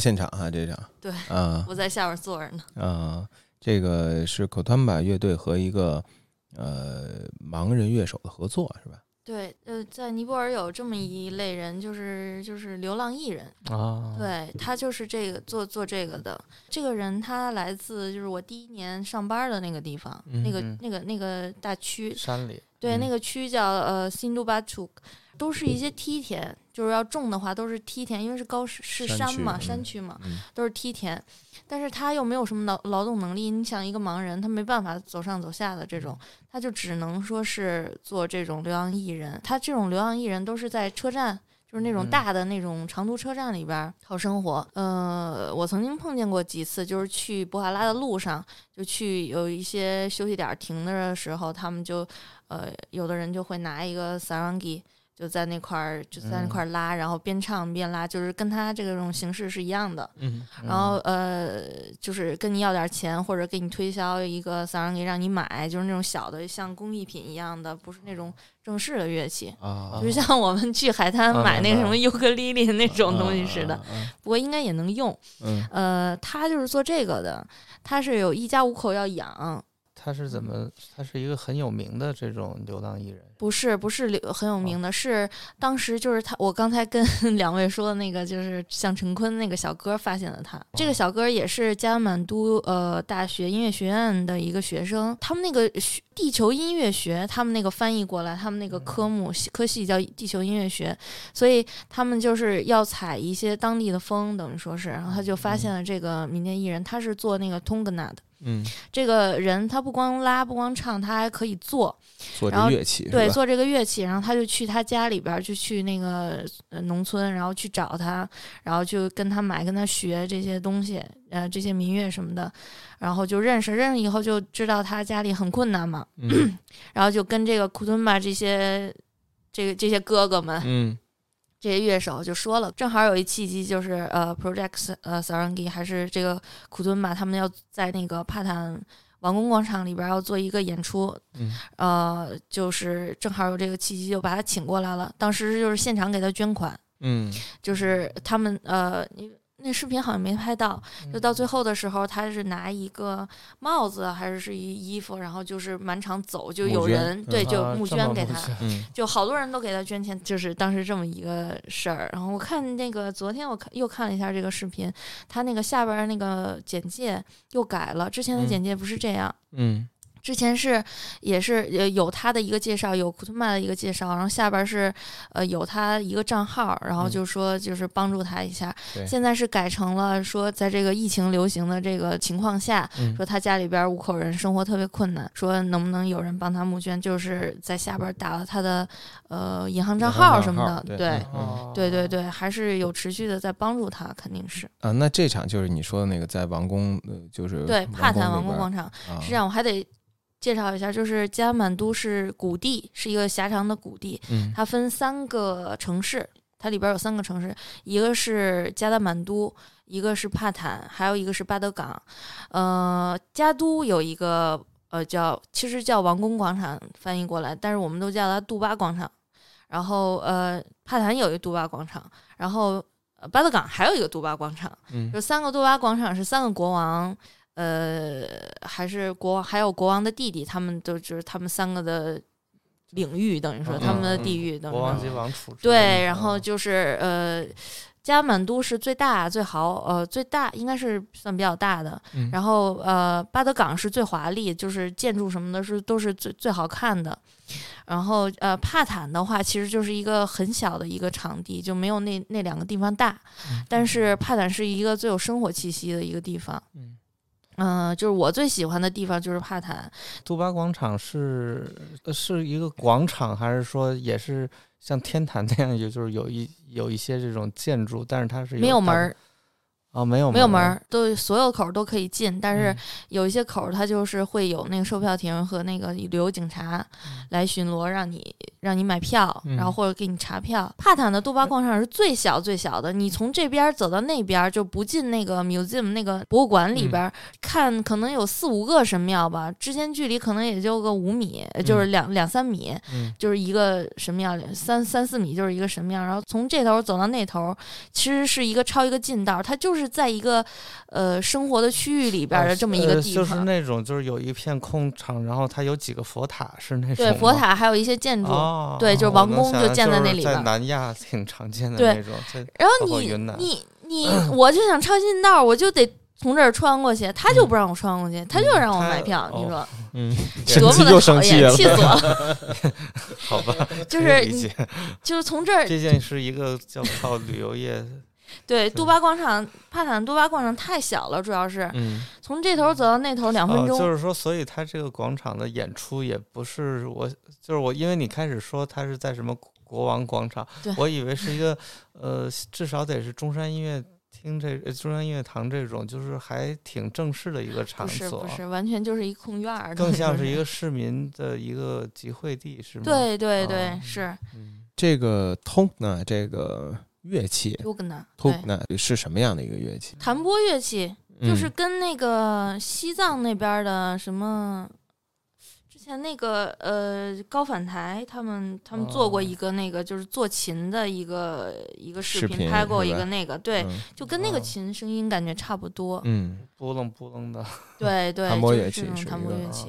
现场哈、这场对，啊 我在下边坐着呢。啊，这个是口团把乐队和一个呃盲人乐手的合作是吧？对，呃，在尼泊尔有这么一类人，就是就是流浪艺人，啊，对他就是这个做做这个的。这个人他来自就是我第一年上班的那个地方，那个嗯那个那个大区，山里，对，嗯那个区叫呃新都巴楚，都是一些梯田，就是要种的话都是梯田，因为是高是是山山嘛，山区嘛，嗯都是梯田。但是他又没有什么劳劳动能力，你想一个盲人，他没办法走上走下的这种，他就只能说是做这种流浪艺人。他这种流浪艺人都是在车站。就是那种嗯大的那种长途车站里边儿讨生活，呃，我曾经碰见过几次，就是去博哈拉的路上，就去有一些休息点儿停的时候，他们就，呃，有的人就会拿一个 sarangi，就在那块儿就在那块儿拉，然后边唱边拉，就是跟他这个种形式是一样的。嗯然后呃，就是跟你要点钱，或者给你推销一个 sarangi 让你买，就是那种小的像工艺品一样的，不是那种正式的乐器。啊就是像我们去海滩啊买那什么尤克里里那种东西似的，啊啊啊不过应该也能用。嗯呃，他就是做这个的，他是有一家五口要养，他是怎么？他是一个很有名的这种流浪艺人，不是不是流很有名的，是当时就是他，我刚才跟 两位说的那个，就是像陈坤那个小哥发现了他。这个小哥也是加满都呃大学音乐学院的一个学生，他们那个学地球音乐学，他们那个翻译过来，他们那个科目系科系叫地球音乐学，所以他们就是要采一些当地的风，等于说是，然后他就发现了这个民间艺人，他是做那个 tongana 的。嗯，这个人他不光拉不光唱，他还可以做，做然后这乐器对，做这个乐器，然后他就去他家里边儿，就去那个呃农村，然后去找他，然后就跟他买，跟他学这些东西，呃，这些民乐什么的，然后就认识，认识以后就知道他家里很困难嘛，嗯。然后就跟这个库敦巴这些这个这些哥哥们，嗯这些乐手就说了，正好有一契机，就是呃，Project 呃 Sarangi 还是这个库敦吧他们要在那个帕坦王宫广场里边要做一个演出，嗯呃，就是正好有这个契机，就把他请过来了。当时就是现场给他捐款，嗯就是他们呃，那那视频好像没拍到，就到最后的时候，他是拿一个帽子还是是一衣服，然后就是满场走，就有人对就募捐给他，就好多人都给他捐钱，就是当时这么一个事儿。然后我看那个昨天我看又看了一下这个视频，他那个下边儿那个简介又改了，之前的嗯简介不是这样。嗯之前是也是呃有他的一个介绍，有库图曼的一个介绍，然后下边是呃有他一个账号，然后嗯就说就是帮助他一下。对现在是改成了说，在这个疫情流行的这个情况下，嗯说他家里边五口人生活特别困难，说能不能有人帮他募捐，就是在下边打了他的呃银行账号什么的，对对。对对对，还是有持续的在帮助他，肯定是啊，那这场就是你说的那个在王宫，呃，就是对帕坦王宫宫广场。啊，是这样，我还得介绍一下，就是加满都是谷地，是一个狭长的谷地，嗯它分三个城市，它里边有三个城市，一个是加达满都，一个是帕坦，还有一个是巴德港。呃，加都有一个呃叫，其实叫王宫广场翻译过来，但是我们都叫它杜巴广场。然后呃，帕坦有一个杜巴广场，然后。呃巴德港还有一个杜巴广场，嗯就三个杜巴广场是三个国王，呃，还是国王，还有国王的弟弟，他们都就是他们三个的领域，等于说他们的地域，等于国王及王储。对，然后嗯就是呃，加满都是最大最豪，呃，最大应该是算比较大的。嗯然后呃，巴德港是最华丽，就是建筑什么的是都是最最好看的。然后呃，帕坦的话其实就是一个很小的一个场地，就没有那那两个地方大。但是帕坦是一个最有生活气息的一个地方。嗯嗯、就是我最喜欢的地方就是帕坦，杜巴广场是呃是一个广场，还是说也是像天坛那样，也就是有一有一些这种建筑，但是它是没有门儿，啊，没有没有门儿，都所有口儿都可以进，但是嗯。有一些口儿它就是会有那个售票亭和那个旅游警察来巡逻，让你让你买票，嗯然后或者给你查票。帕坦的杜巴广场是最小最小的，你从这边走到那边就不进那个 museum 那个博物馆里边儿、看，可能有四五个神庙吧，之间距离可能也就个五米，呃就是两、两三米，嗯。就是一个神庙，三三四米就是一个神庙，然后从这头走到那头，其实是一个抄一个近道，它就是是在一个呃生活的区域里边的这么一个呃地就是。那种就是有一片空场，然后它有几个佛塔，是那种对，佛塔还有一些建筑，哦，对就是王宫就建在那里边在南亚挺常见的那种，在然后你你 你，我就想抄近道，我就得从这儿穿过去，他就不让我穿过去，他就让我买票。你哦说 嗯，多么的又生讨厌，气了，气死我了！好吧，就是就是从这儿毕竟是一个叫靠旅游业，对杜巴广场，帕坦杜巴广场太小了，主要是嗯从这头走到那头两分哦，钟。就是说，所以它这个广场的演出也不是我，就是我，因为你开始说它是在什么国王广场，我以为是一个呃，至少得是中山音乐厅这呃中山音乐堂这种，就是还挺正式的一个场不是所不，是，完全就是一空院儿，更像是一个。市民的一个集会地，是吗？对对对，哦是这个通呢，这个乐器尤格纳，通对，那是什么样的一个乐器？弹拨乐器就是嗯。跟那个西藏那边的什么，之前那个呃高反台，他们他们做过哦一个那个就是做琴的一个一个视视频拍过一个那个，对，嗯就跟那个哦。琴声音感觉差不多，嗯，扑棱扑棱的，对对，弹拨乐器是弹拨乐器。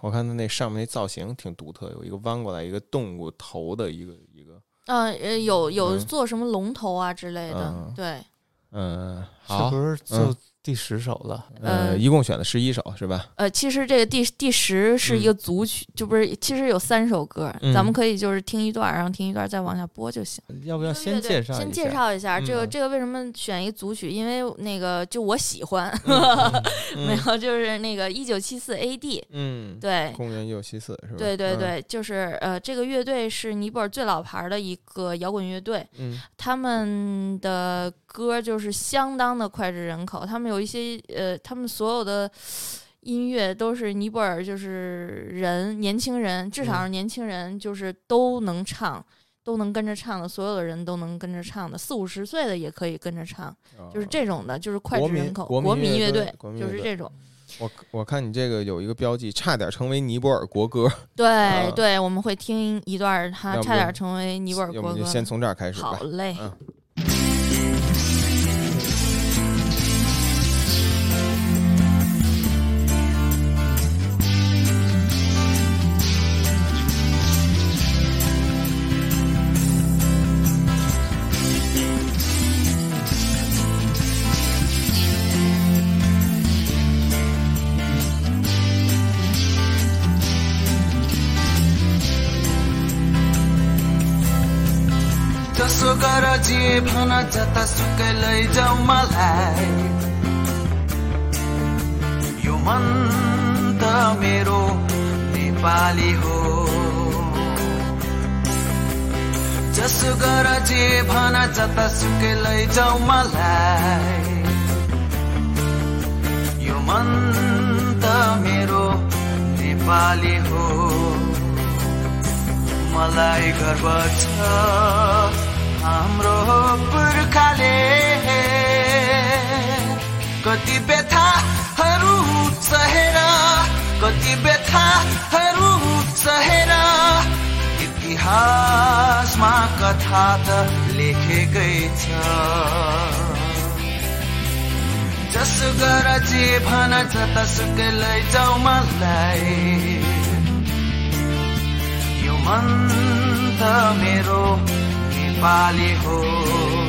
我看它那上面那造型挺独特，有一个弯过来一个动物头的一个嗯呃，有有嗯。做什么龙头啊之类的，嗯。对，嗯，是好，不是就嗯第十首了？呃，呃一共选了十一首是吧？呃，其实这个第第十是一嗯个组曲，就不是，其实有三首歌，咱们嗯可以就是听一段，然后听一段再往下播就行。要不要先介绍一下？介绍一下这个嗯这个为什么选一组曲？因为那个就我喜欢，没嗯有就是那个一九七四 AD，嗯，对。公元一九七四是吧？嗯，对对对，就是呃，这个乐队是尼泊尔最老牌儿的一个摇滚乐队，嗯他们的歌就是相当的脍炙人口，他们有一些呃，他们所有的音乐都是尼泊尔就是人年轻人，至少是年轻人，就是都能唱。都能跟着唱的，所有的人都能跟着唱的，四五十岁的也可以跟着唱，就是这种的，就是脍炙人口。国民乐队就是这种。我我看你这个有一个标记，差点成为尼泊尔国歌，对、啊对，我们会听一段儿，他差点成为尼泊尔国歌。不就先从这儿开始吧好。嘞，嗯 भन जतासुकै लैजाऊ मलाई। यो मन त मेरो नेपाली हो। जसो गर जे भन जतासुकै लैजाऊ मलाई। यो मन त मेरो नेपाली हो। मलाई गर्व छ। हाम्रो पुर्खाले कति व्यथाहरू सहेर कति व्यथाहरू सहेर इतिहासमा कथा त लेखेकै छ। जसो गर जे भन जतासुकै लैजाऊ मलाई। यो मन त मेरो paliho.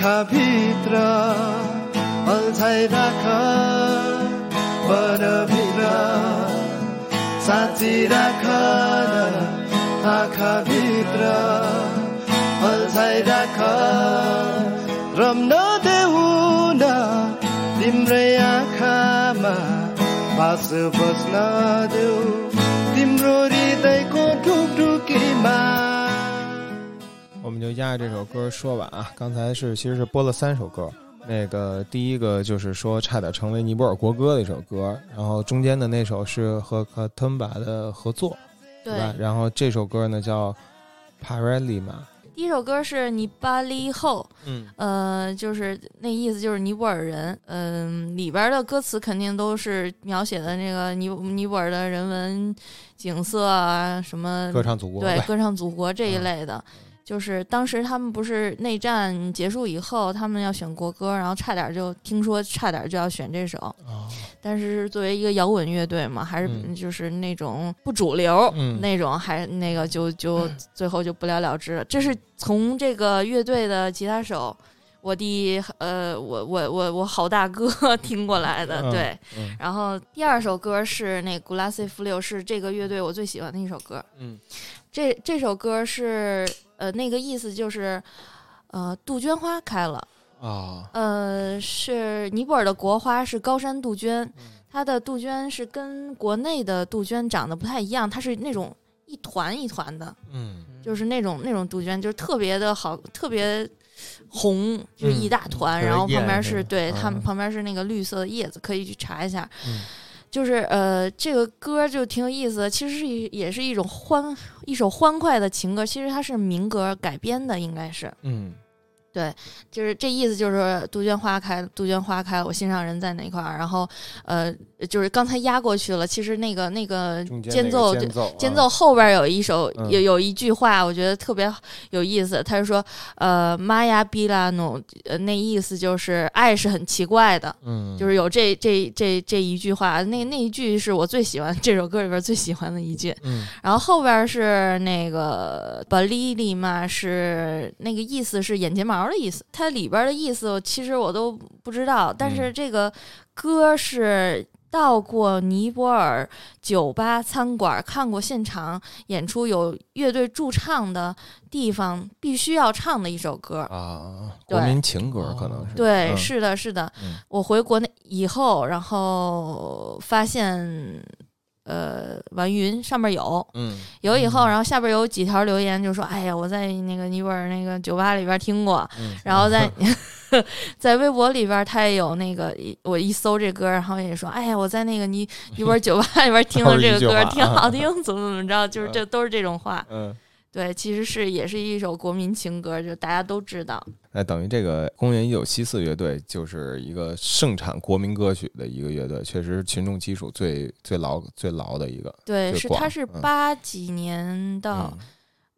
आँखाभित्र अल्छाइ राख मनभित्र साँची राख आँखाभित्र अल्छाइ राख। रम्न देऊ न तिम्रै आँखामा बास बस्न देऊ। 我们就压着这首歌说完啊。刚才是其实是播了三首歌，那个第一个就是说差点成为尼泊尔国歌的一首歌，然后中间的那首是和和 Tumba 的合作，对吧？然后这首歌呢叫 Paralima，第一首歌是尼巴利后，嗯呃，就是那意思就是尼泊尔人，嗯、里边的歌词肯定都是描写的那个尼尼泊尔的人文景色啊，什么歌唱祖国对歌唱祖国这一类的。就是当时他们不是内战结束以后，他们要选国歌，然后差点就听说差点就要选这首，但是作为一个摇滚乐队嘛，还是嗯就是那种不主流、嗯那种，还那个就就最后就不了了之了。这是从这个乐队的吉他手，我弟呃，我我我我好大哥 听过来的，嗯对。嗯然后第二首歌是那古拉塞夫六，是这个乐队我最喜欢的一首歌。嗯，这这首歌是呃那个意思就是，呃杜鹃花开了。啊，呃，是尼泊尔的国花是高山杜鹃，嗯它的杜鹃是跟国内的杜鹃长得不太一样，它是那种一团一团的，嗯就是那种那种杜鹃，就是特别的好，特别红，就是一大团，嗯然后旁边是对它们嗯旁边是那个绿色的叶子，可以去查一下。嗯就是呃，这个歌就挺有意思的，其实是一也是一种欢一首欢快的情歌，其实它是民歌改编的，应该是。嗯对，就是这意思，就是杜鹃花开，杜鹃花开，我心上人在哪块儿。然后，呃，就是刚才压过去了。其实那个那个间间奏，间奏间啊奏后边有一首嗯有有一句话，我觉得特别有意思。他是说，呃，玛雅比拉努，呃，那意思就是爱是很奇怪的。嗯就是有这这这这一句话，那那一句是我最喜欢这首歌里边最喜欢的一句。嗯然后后边是那个巴利里嘛，是那个意思是眼睫毛的意思。它里边的意思其实我都不知道，但是这个歌是到过尼泊尔酒吧、餐馆看过现场演出，有乐队驻唱的地方必须要唱的一首歌。啊，对国民情歌可能是对，嗯是的，是的。嗯我回国内以后，然后发现，呃，网易云上面有，嗯有以后，然后下边有几条留言就说：“哎呀，我在那个尼泊尔那个酒吧里边听过。嗯然后在 在微博里边，他也有那个，我一搜这歌，然后也说：“哎呀，我在那个尼 尼泊尔酒吧里边听了这个歌，挺好听，怎么怎么着，就是这都是这种话。嗯。对，其实是也是一首国民情歌，就大家都知道。那等于这个公元一九七四乐队就是一个盛产国民歌曲的一个乐队，确实群众基础最最牢最牢的一个。对，是它是嗯八几年到、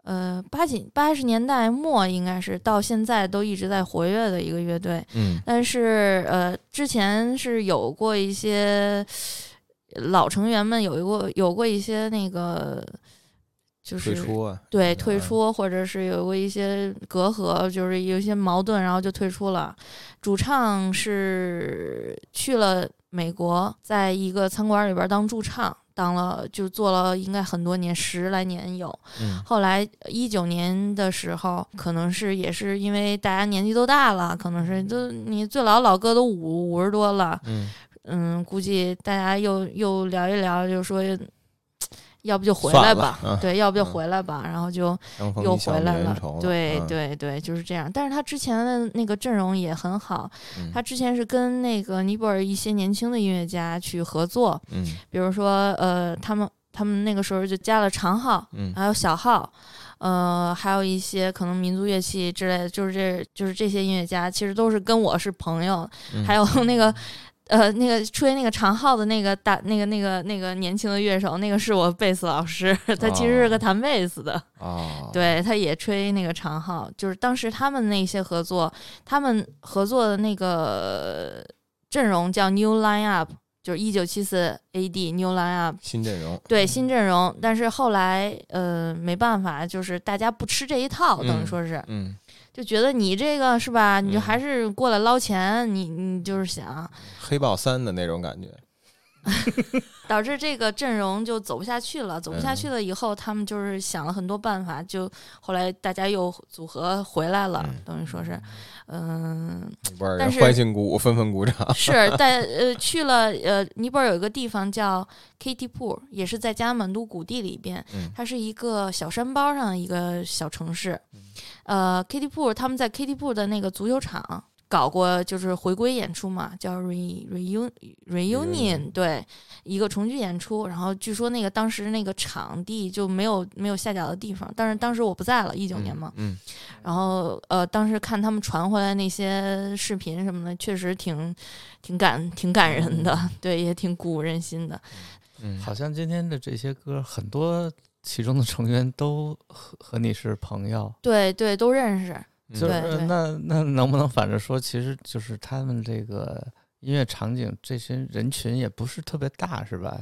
呃八几八十年代末，应该是到现在都一直在活跃的一个乐队。嗯但是呃，之前是有过一些老成员们有过有过一些那个。就是退出啊对退出，或者是有过一些隔阂，就是有一些矛盾，然后就退出了。主唱是去了美国，在一个餐馆里边当驻唱，当了就做了应该很多年，十来年有。嗯后来一九年的时候，可能是也是因为大家年纪都大了，可能是都你最老老哥都五五十多了，嗯嗯，估计大家又又聊一聊，就说。要不就回来吧，嗯。对，要不就嗯回来吧，然后就又回来了。对嗯。对对，就是这样。但是他之前的那个阵容也很好，嗯。他之前是跟那个尼泊尔一些年轻的音乐家去合作，嗯。比如说呃，他们他们那个时候就加了长号，嗯。还有小号。呃，还有一些可能民族乐器之类的，就是这就是这些音乐家，其实都是跟我是朋友。嗯。还有那个，呃，那个吹那个长号的那个大那个那个那个年轻的乐手，那个是我贝斯老师，他其实是个弹贝斯的。哦，对，他也吹那个长号，就是当时他们那些合作，他们合作的那个阵容叫 New Line Up，就是一九七四 AD New Line Up。新阵容，对新阵容，但是后来呃没办法，就是大家不吃这一套，等于嗯说是，嗯，就觉得你这个是吧，你就还是过来捞钱，你你就是想黑豹三的那种感觉，导致这个阵容就走不下去了，走不下嗯。去了以后，他们就是想了很多办法，就后来大家又组合回来了，等于说是，嗯、但是人欢欣鼓舞，纷纷鼓掌，是但呃 去了呃尼泊尔有一个地方叫 Katy p 也是在加满都谷地里边，嗯它是一个小山包上的一个小城市。呃，Katy p 他们在 Katy p 的那个足球场搞过就是回归演出嘛，叫 re reun reunion，对，一个重聚演出。然后据说那个当时那个场地就没有没有下脚的地方，但是当时我不在了，一九年嘛，嗯然后呃，当时看他们传回来那些视频什么的，确实挺挺感挺感人的，对，也挺鼓舞人心的。嗯，好像今天的这些歌，很多其中的成员都和和你是朋友，对对，都认识。就是那那能不能反着说，其实就是他们这个音乐场景，这些人群也不是特别大，是吧？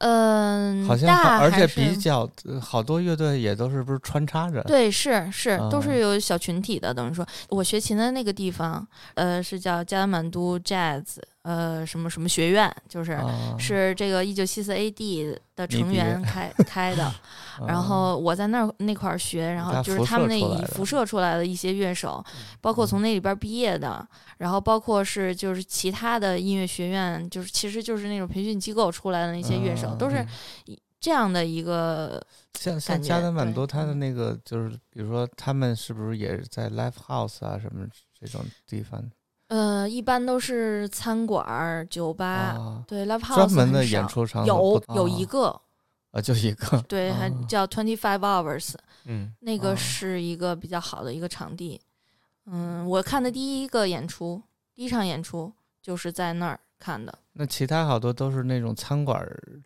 嗯，好像大而且比较呃好多乐队也都是不是穿插着？对，是是，都啊是有小群体的。等于说，我学琴的那个地方，呃，是叫加德满都 Jazz，呃，什么什么学院，就是、啊是这个一九七四 AD 的成员开开的。然啊后我在那儿那块儿学，然后就是他们那射出来的一辐射出来的一些乐手，包括从那里边儿毕业的，然后包括是就是其他的音乐学院，就是其实就是那种培训机构出来的那些乐手，都是一这样的一个像像加德满对都，他的那个就是，比如说他们是不是也是在 live house 啊什么这种地方？呃，一般都是餐馆儿、酒吧，啊对 live house 专门的演出场所有不有一个，啊，就一个，对，还啊叫 Twenty Five Hours，嗯，那个哦是一个比较好的一个场地。嗯，我看的第一个演出，第一场演出就是在那儿看的，那其他好多都是那种餐馆儿，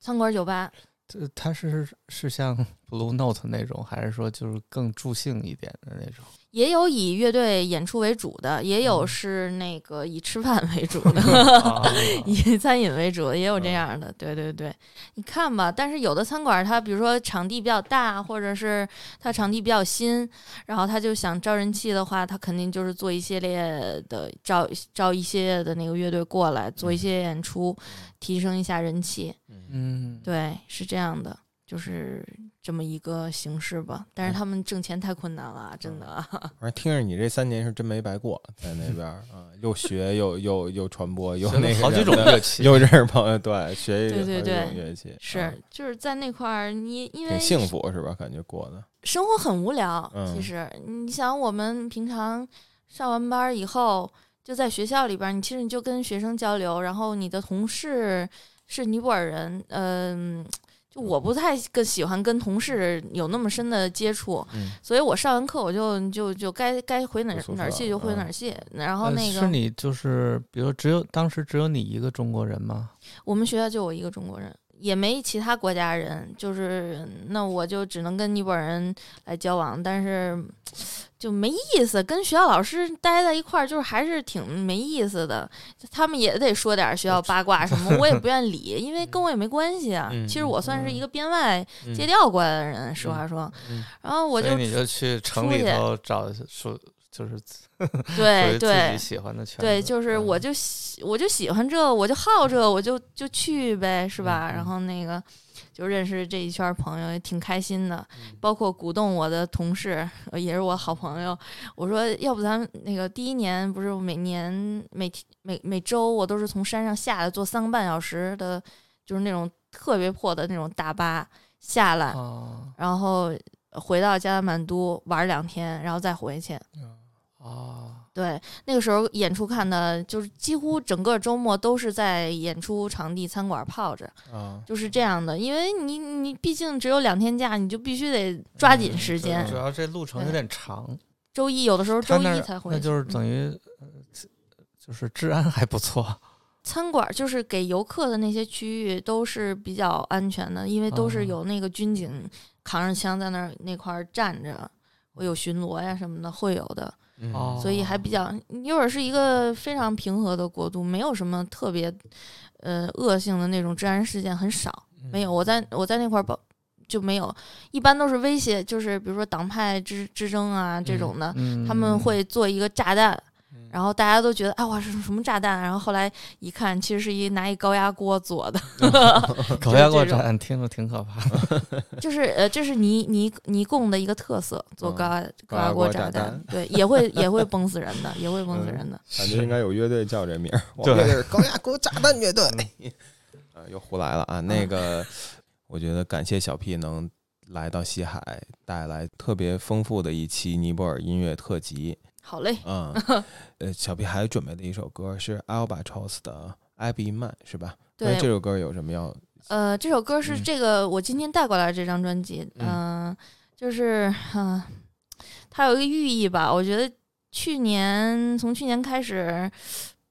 餐馆、酒吧。这它是是像 Blue Note 那种，还是说就是更助兴一点的那种？也有以乐队演出为主的，也有嗯是那个以吃饭为主的，啊 以餐饮为主的，也有这样的。对对对，你看吧。但是有的餐馆它比如说场地比较大，或者是它场地比较新，然后他就想招人气的话，他肯定就是做一系列的招招一系列的那个乐队过来做一些演出，提升一下人气。嗯，对，是这样的。就是这么一个形式吧，但是他们挣钱太困难了，真的。反正听着你这三年是真没白过，在那边儿啊，又学又又又传播，又那个好几种乐器又认识朋友，对，学一对对对乐器，是啊就是在那块儿，你因为挺幸福是吧？感觉过的，生活很无聊。嗯其实你想，我们平常上完班儿以后，就在学校里边儿，你其实你就跟学生交流，然后你的同事是尼泊尔人，嗯、就我不太跟喜欢跟同事有那么深的接触，嗯。所以我上完课我就就就该该回哪哪儿去就回哪儿去，然后呃那个是你就是，比如只有当时只有你一个中国人吗？我们学校就我一个中国人，也没其他国家人，就是那我就只能跟尼泊尔人来交往，但是就没意思，跟学校老师待在一块儿，就是还是挺没意思的。他们也得说点学校八卦什么，我也不愿理，因为跟我也没关系啊。嗯其实我算是一个编外嗯借调过来的人，实话说。嗯然后我就你就去城里头找说，就是 对对己喜欢的圈子。对，就是嗯我就喜我就喜欢这，我就好这，我就就去呗，是吧？然后那个就认识这一圈朋友，也挺开心的。嗯包括鼓动我的同事，呃也是我好朋友。我说，要不咱们那个第一年不是每年每天每每周我都是从山上下来，坐三个半小时的，就是那种特别破的那种大巴下来，啊然后回到加德满都玩两天，然后再回去。啊，对，那个时候演出看的，就是几乎整个周末都是在演出场地餐馆泡着，啊，就是这样的。因为你你毕竟只有两天假，你就必须得抓紧时间。主要这路程有点长，周一有的时候周一才回去，那就是嗯等于呃就是治安还不错。餐馆就是给游客的那些区域都是比较安全的，因为都哦是有那个军警扛着枪在那儿那块儿站着，会有巡逻呀什么的，会有的。所以还比较，尼泊尔是一个非常平和的国度，没有什么特别呃恶性的那种治安事件，很少，没有。我在我在那块儿保就没有，一般都是威胁，就是比如说党派之之争啊这种的，嗯他们会做一个炸弹。然后大家都觉得，啊，哇，是什么炸弹？然后后来一看，其实是一拿一高压锅做的 高压锅就是这种站听着挺可怕的。就是呃，这是尼尼尼贡的一个特色，做嗯高压、高压锅炸炸弹对，也会也会崩死人的，也会崩死人的。感觉应该有乐队叫这名儿，我对高压锅炸弹乐队。啊，又胡来了啊！那个，我觉得感谢小 P 能来到西海，带来特别丰富的一期尼泊尔音乐特辑。好嘞，嗯，呃，小 P 还准备了一首歌是 Albatross 的《艾比曼》，是吧？对那这首歌有什么要？呃，这首歌是嗯这个、我今天带过来这张专辑，嗯、就是嗯、呃它有一个寓意吧。我觉得去年从去年开始，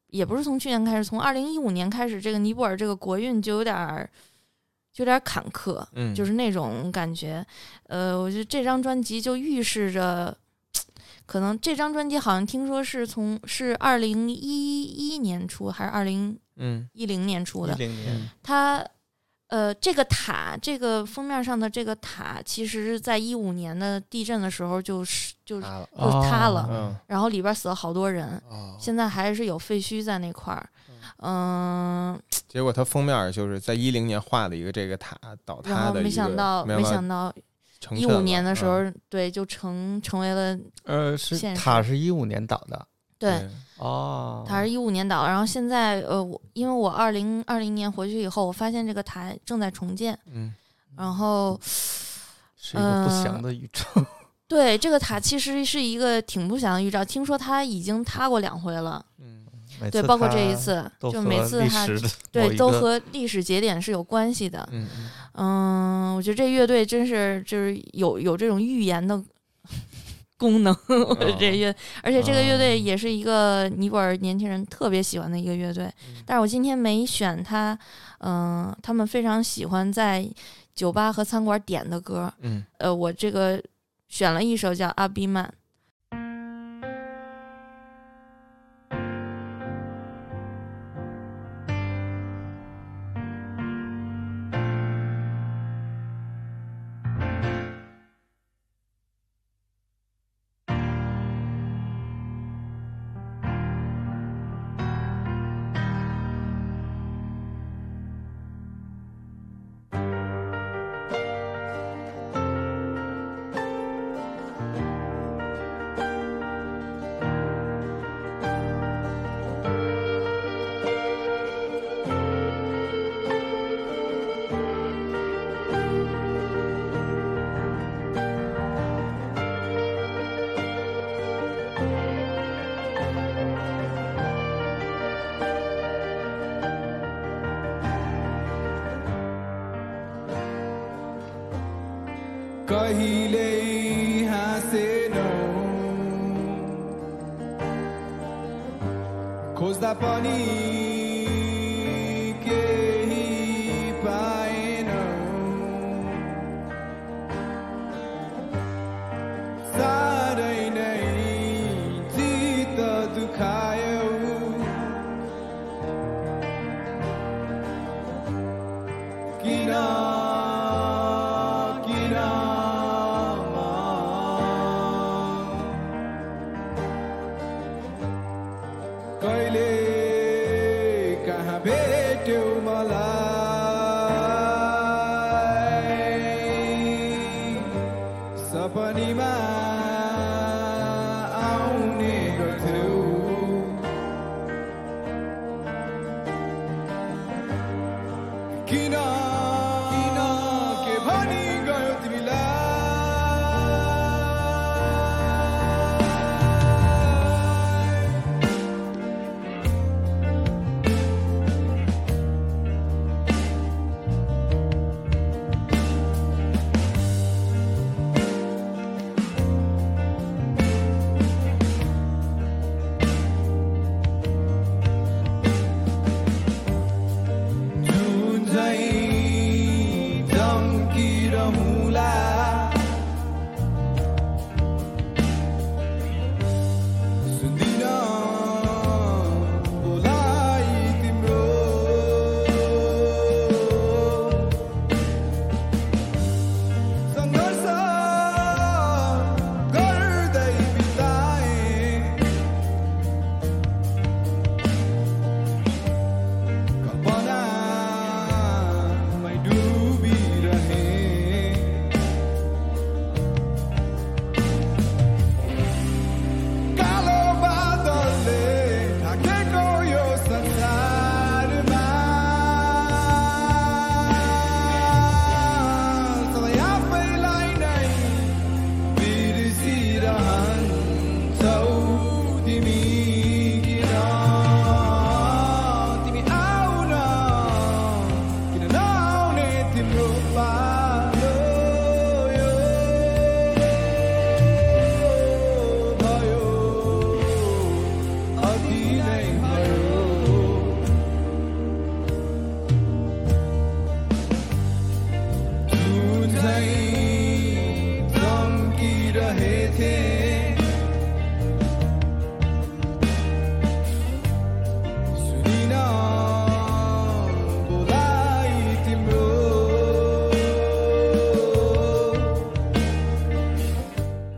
也不是从去年开始，从二零一五年开始，这个尼泊尔这个国运就有点儿就有点坎坷，嗯就是那种感觉。呃，我觉得这张专辑就预示着。可能这张专辑好像听说是从是二零一一年出还是二零嗯一零年出的？零年，它呃，这个塔，这个封面上的这个塔，其实是在一五年的地震的时候就是就塌了就塌了，嗯然后里边死了好多人，哦现在还是有废墟在那块儿，嗯、结果它封面就是在一零年画的一个这个塔倒然后没塌的一个，想到没想到一五年的时候，嗯对，就成成为了呃，是塔是一五年倒的。对。哦，塔是一五年倒，然后现在呃，我因为我二零二零年回去以后，我发现这个塔正在重建，嗯，然后是一个不祥的预兆。对，这个塔其实是一个挺不祥的预兆。听说它已经塌过两回了，对，包括这一次，就每次它历史的某对都和历史节点是有关系的。嗯嗯，我觉得这乐队真是就是有有这种预言的功能。我觉得这乐，而且这个乐队也是一个尼泊尔年轻人特别喜欢的一个乐队。但是我今天没选他，嗯、他们非常喜欢在酒吧和餐馆点的歌。嗯，呃，我这个选了一首叫《阿比曼》。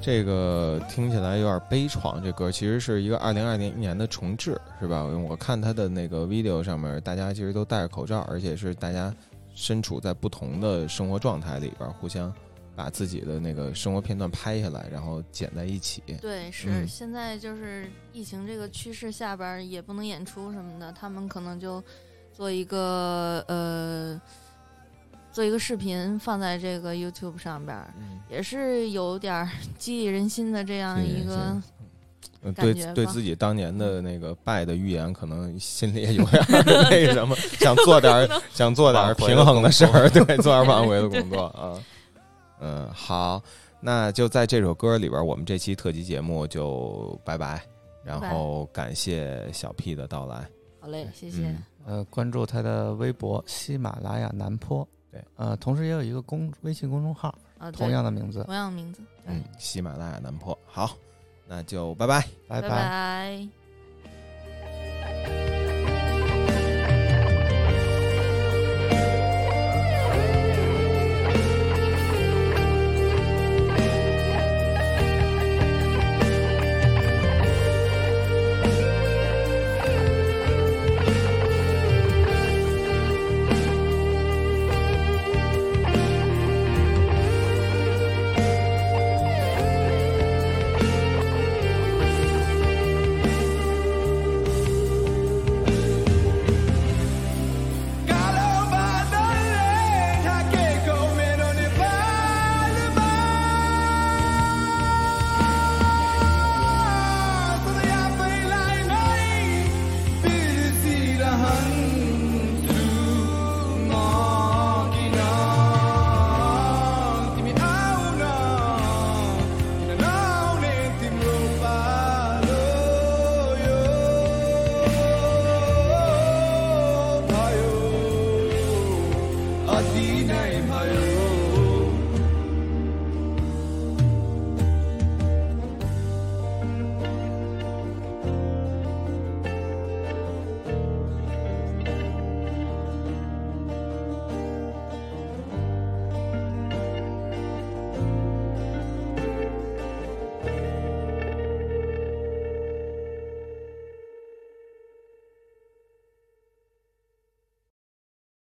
这个听起来有点悲怆，这歌其实是一个二零二零年的重置，是吧？我看他的那个 video 上面，大家其实都戴着口罩，而且是大家身处在不同的生活状态里边，互相把自己的那个生活片段拍下来，然后剪在一起。对，是、嗯现在就是疫情这个趋势下边也不能演出什么的，他们可能就做一个呃，做一个视频放在这个 YouTube 上边，嗯。也是有点儿 激励人心的这样一个呃，对感觉对自己当年的那个败的预言，可能心里也有点儿那什么，想做点儿 想做点儿平衡的事儿，对，做点儿挽回的 工作啊。嗯，好，那就在这首歌里边，我们这期特辑节目就拜拜，然后感谢小 P 的到来。好嘞，谢谢。嗯。呃，关注他的微博喜马拉雅南坡，对，呃，同时也有一个公微信公众号，啊，同样的名字。同，样的名字，嗯，喜马拉雅南坡，好，那就拜拜，拜拜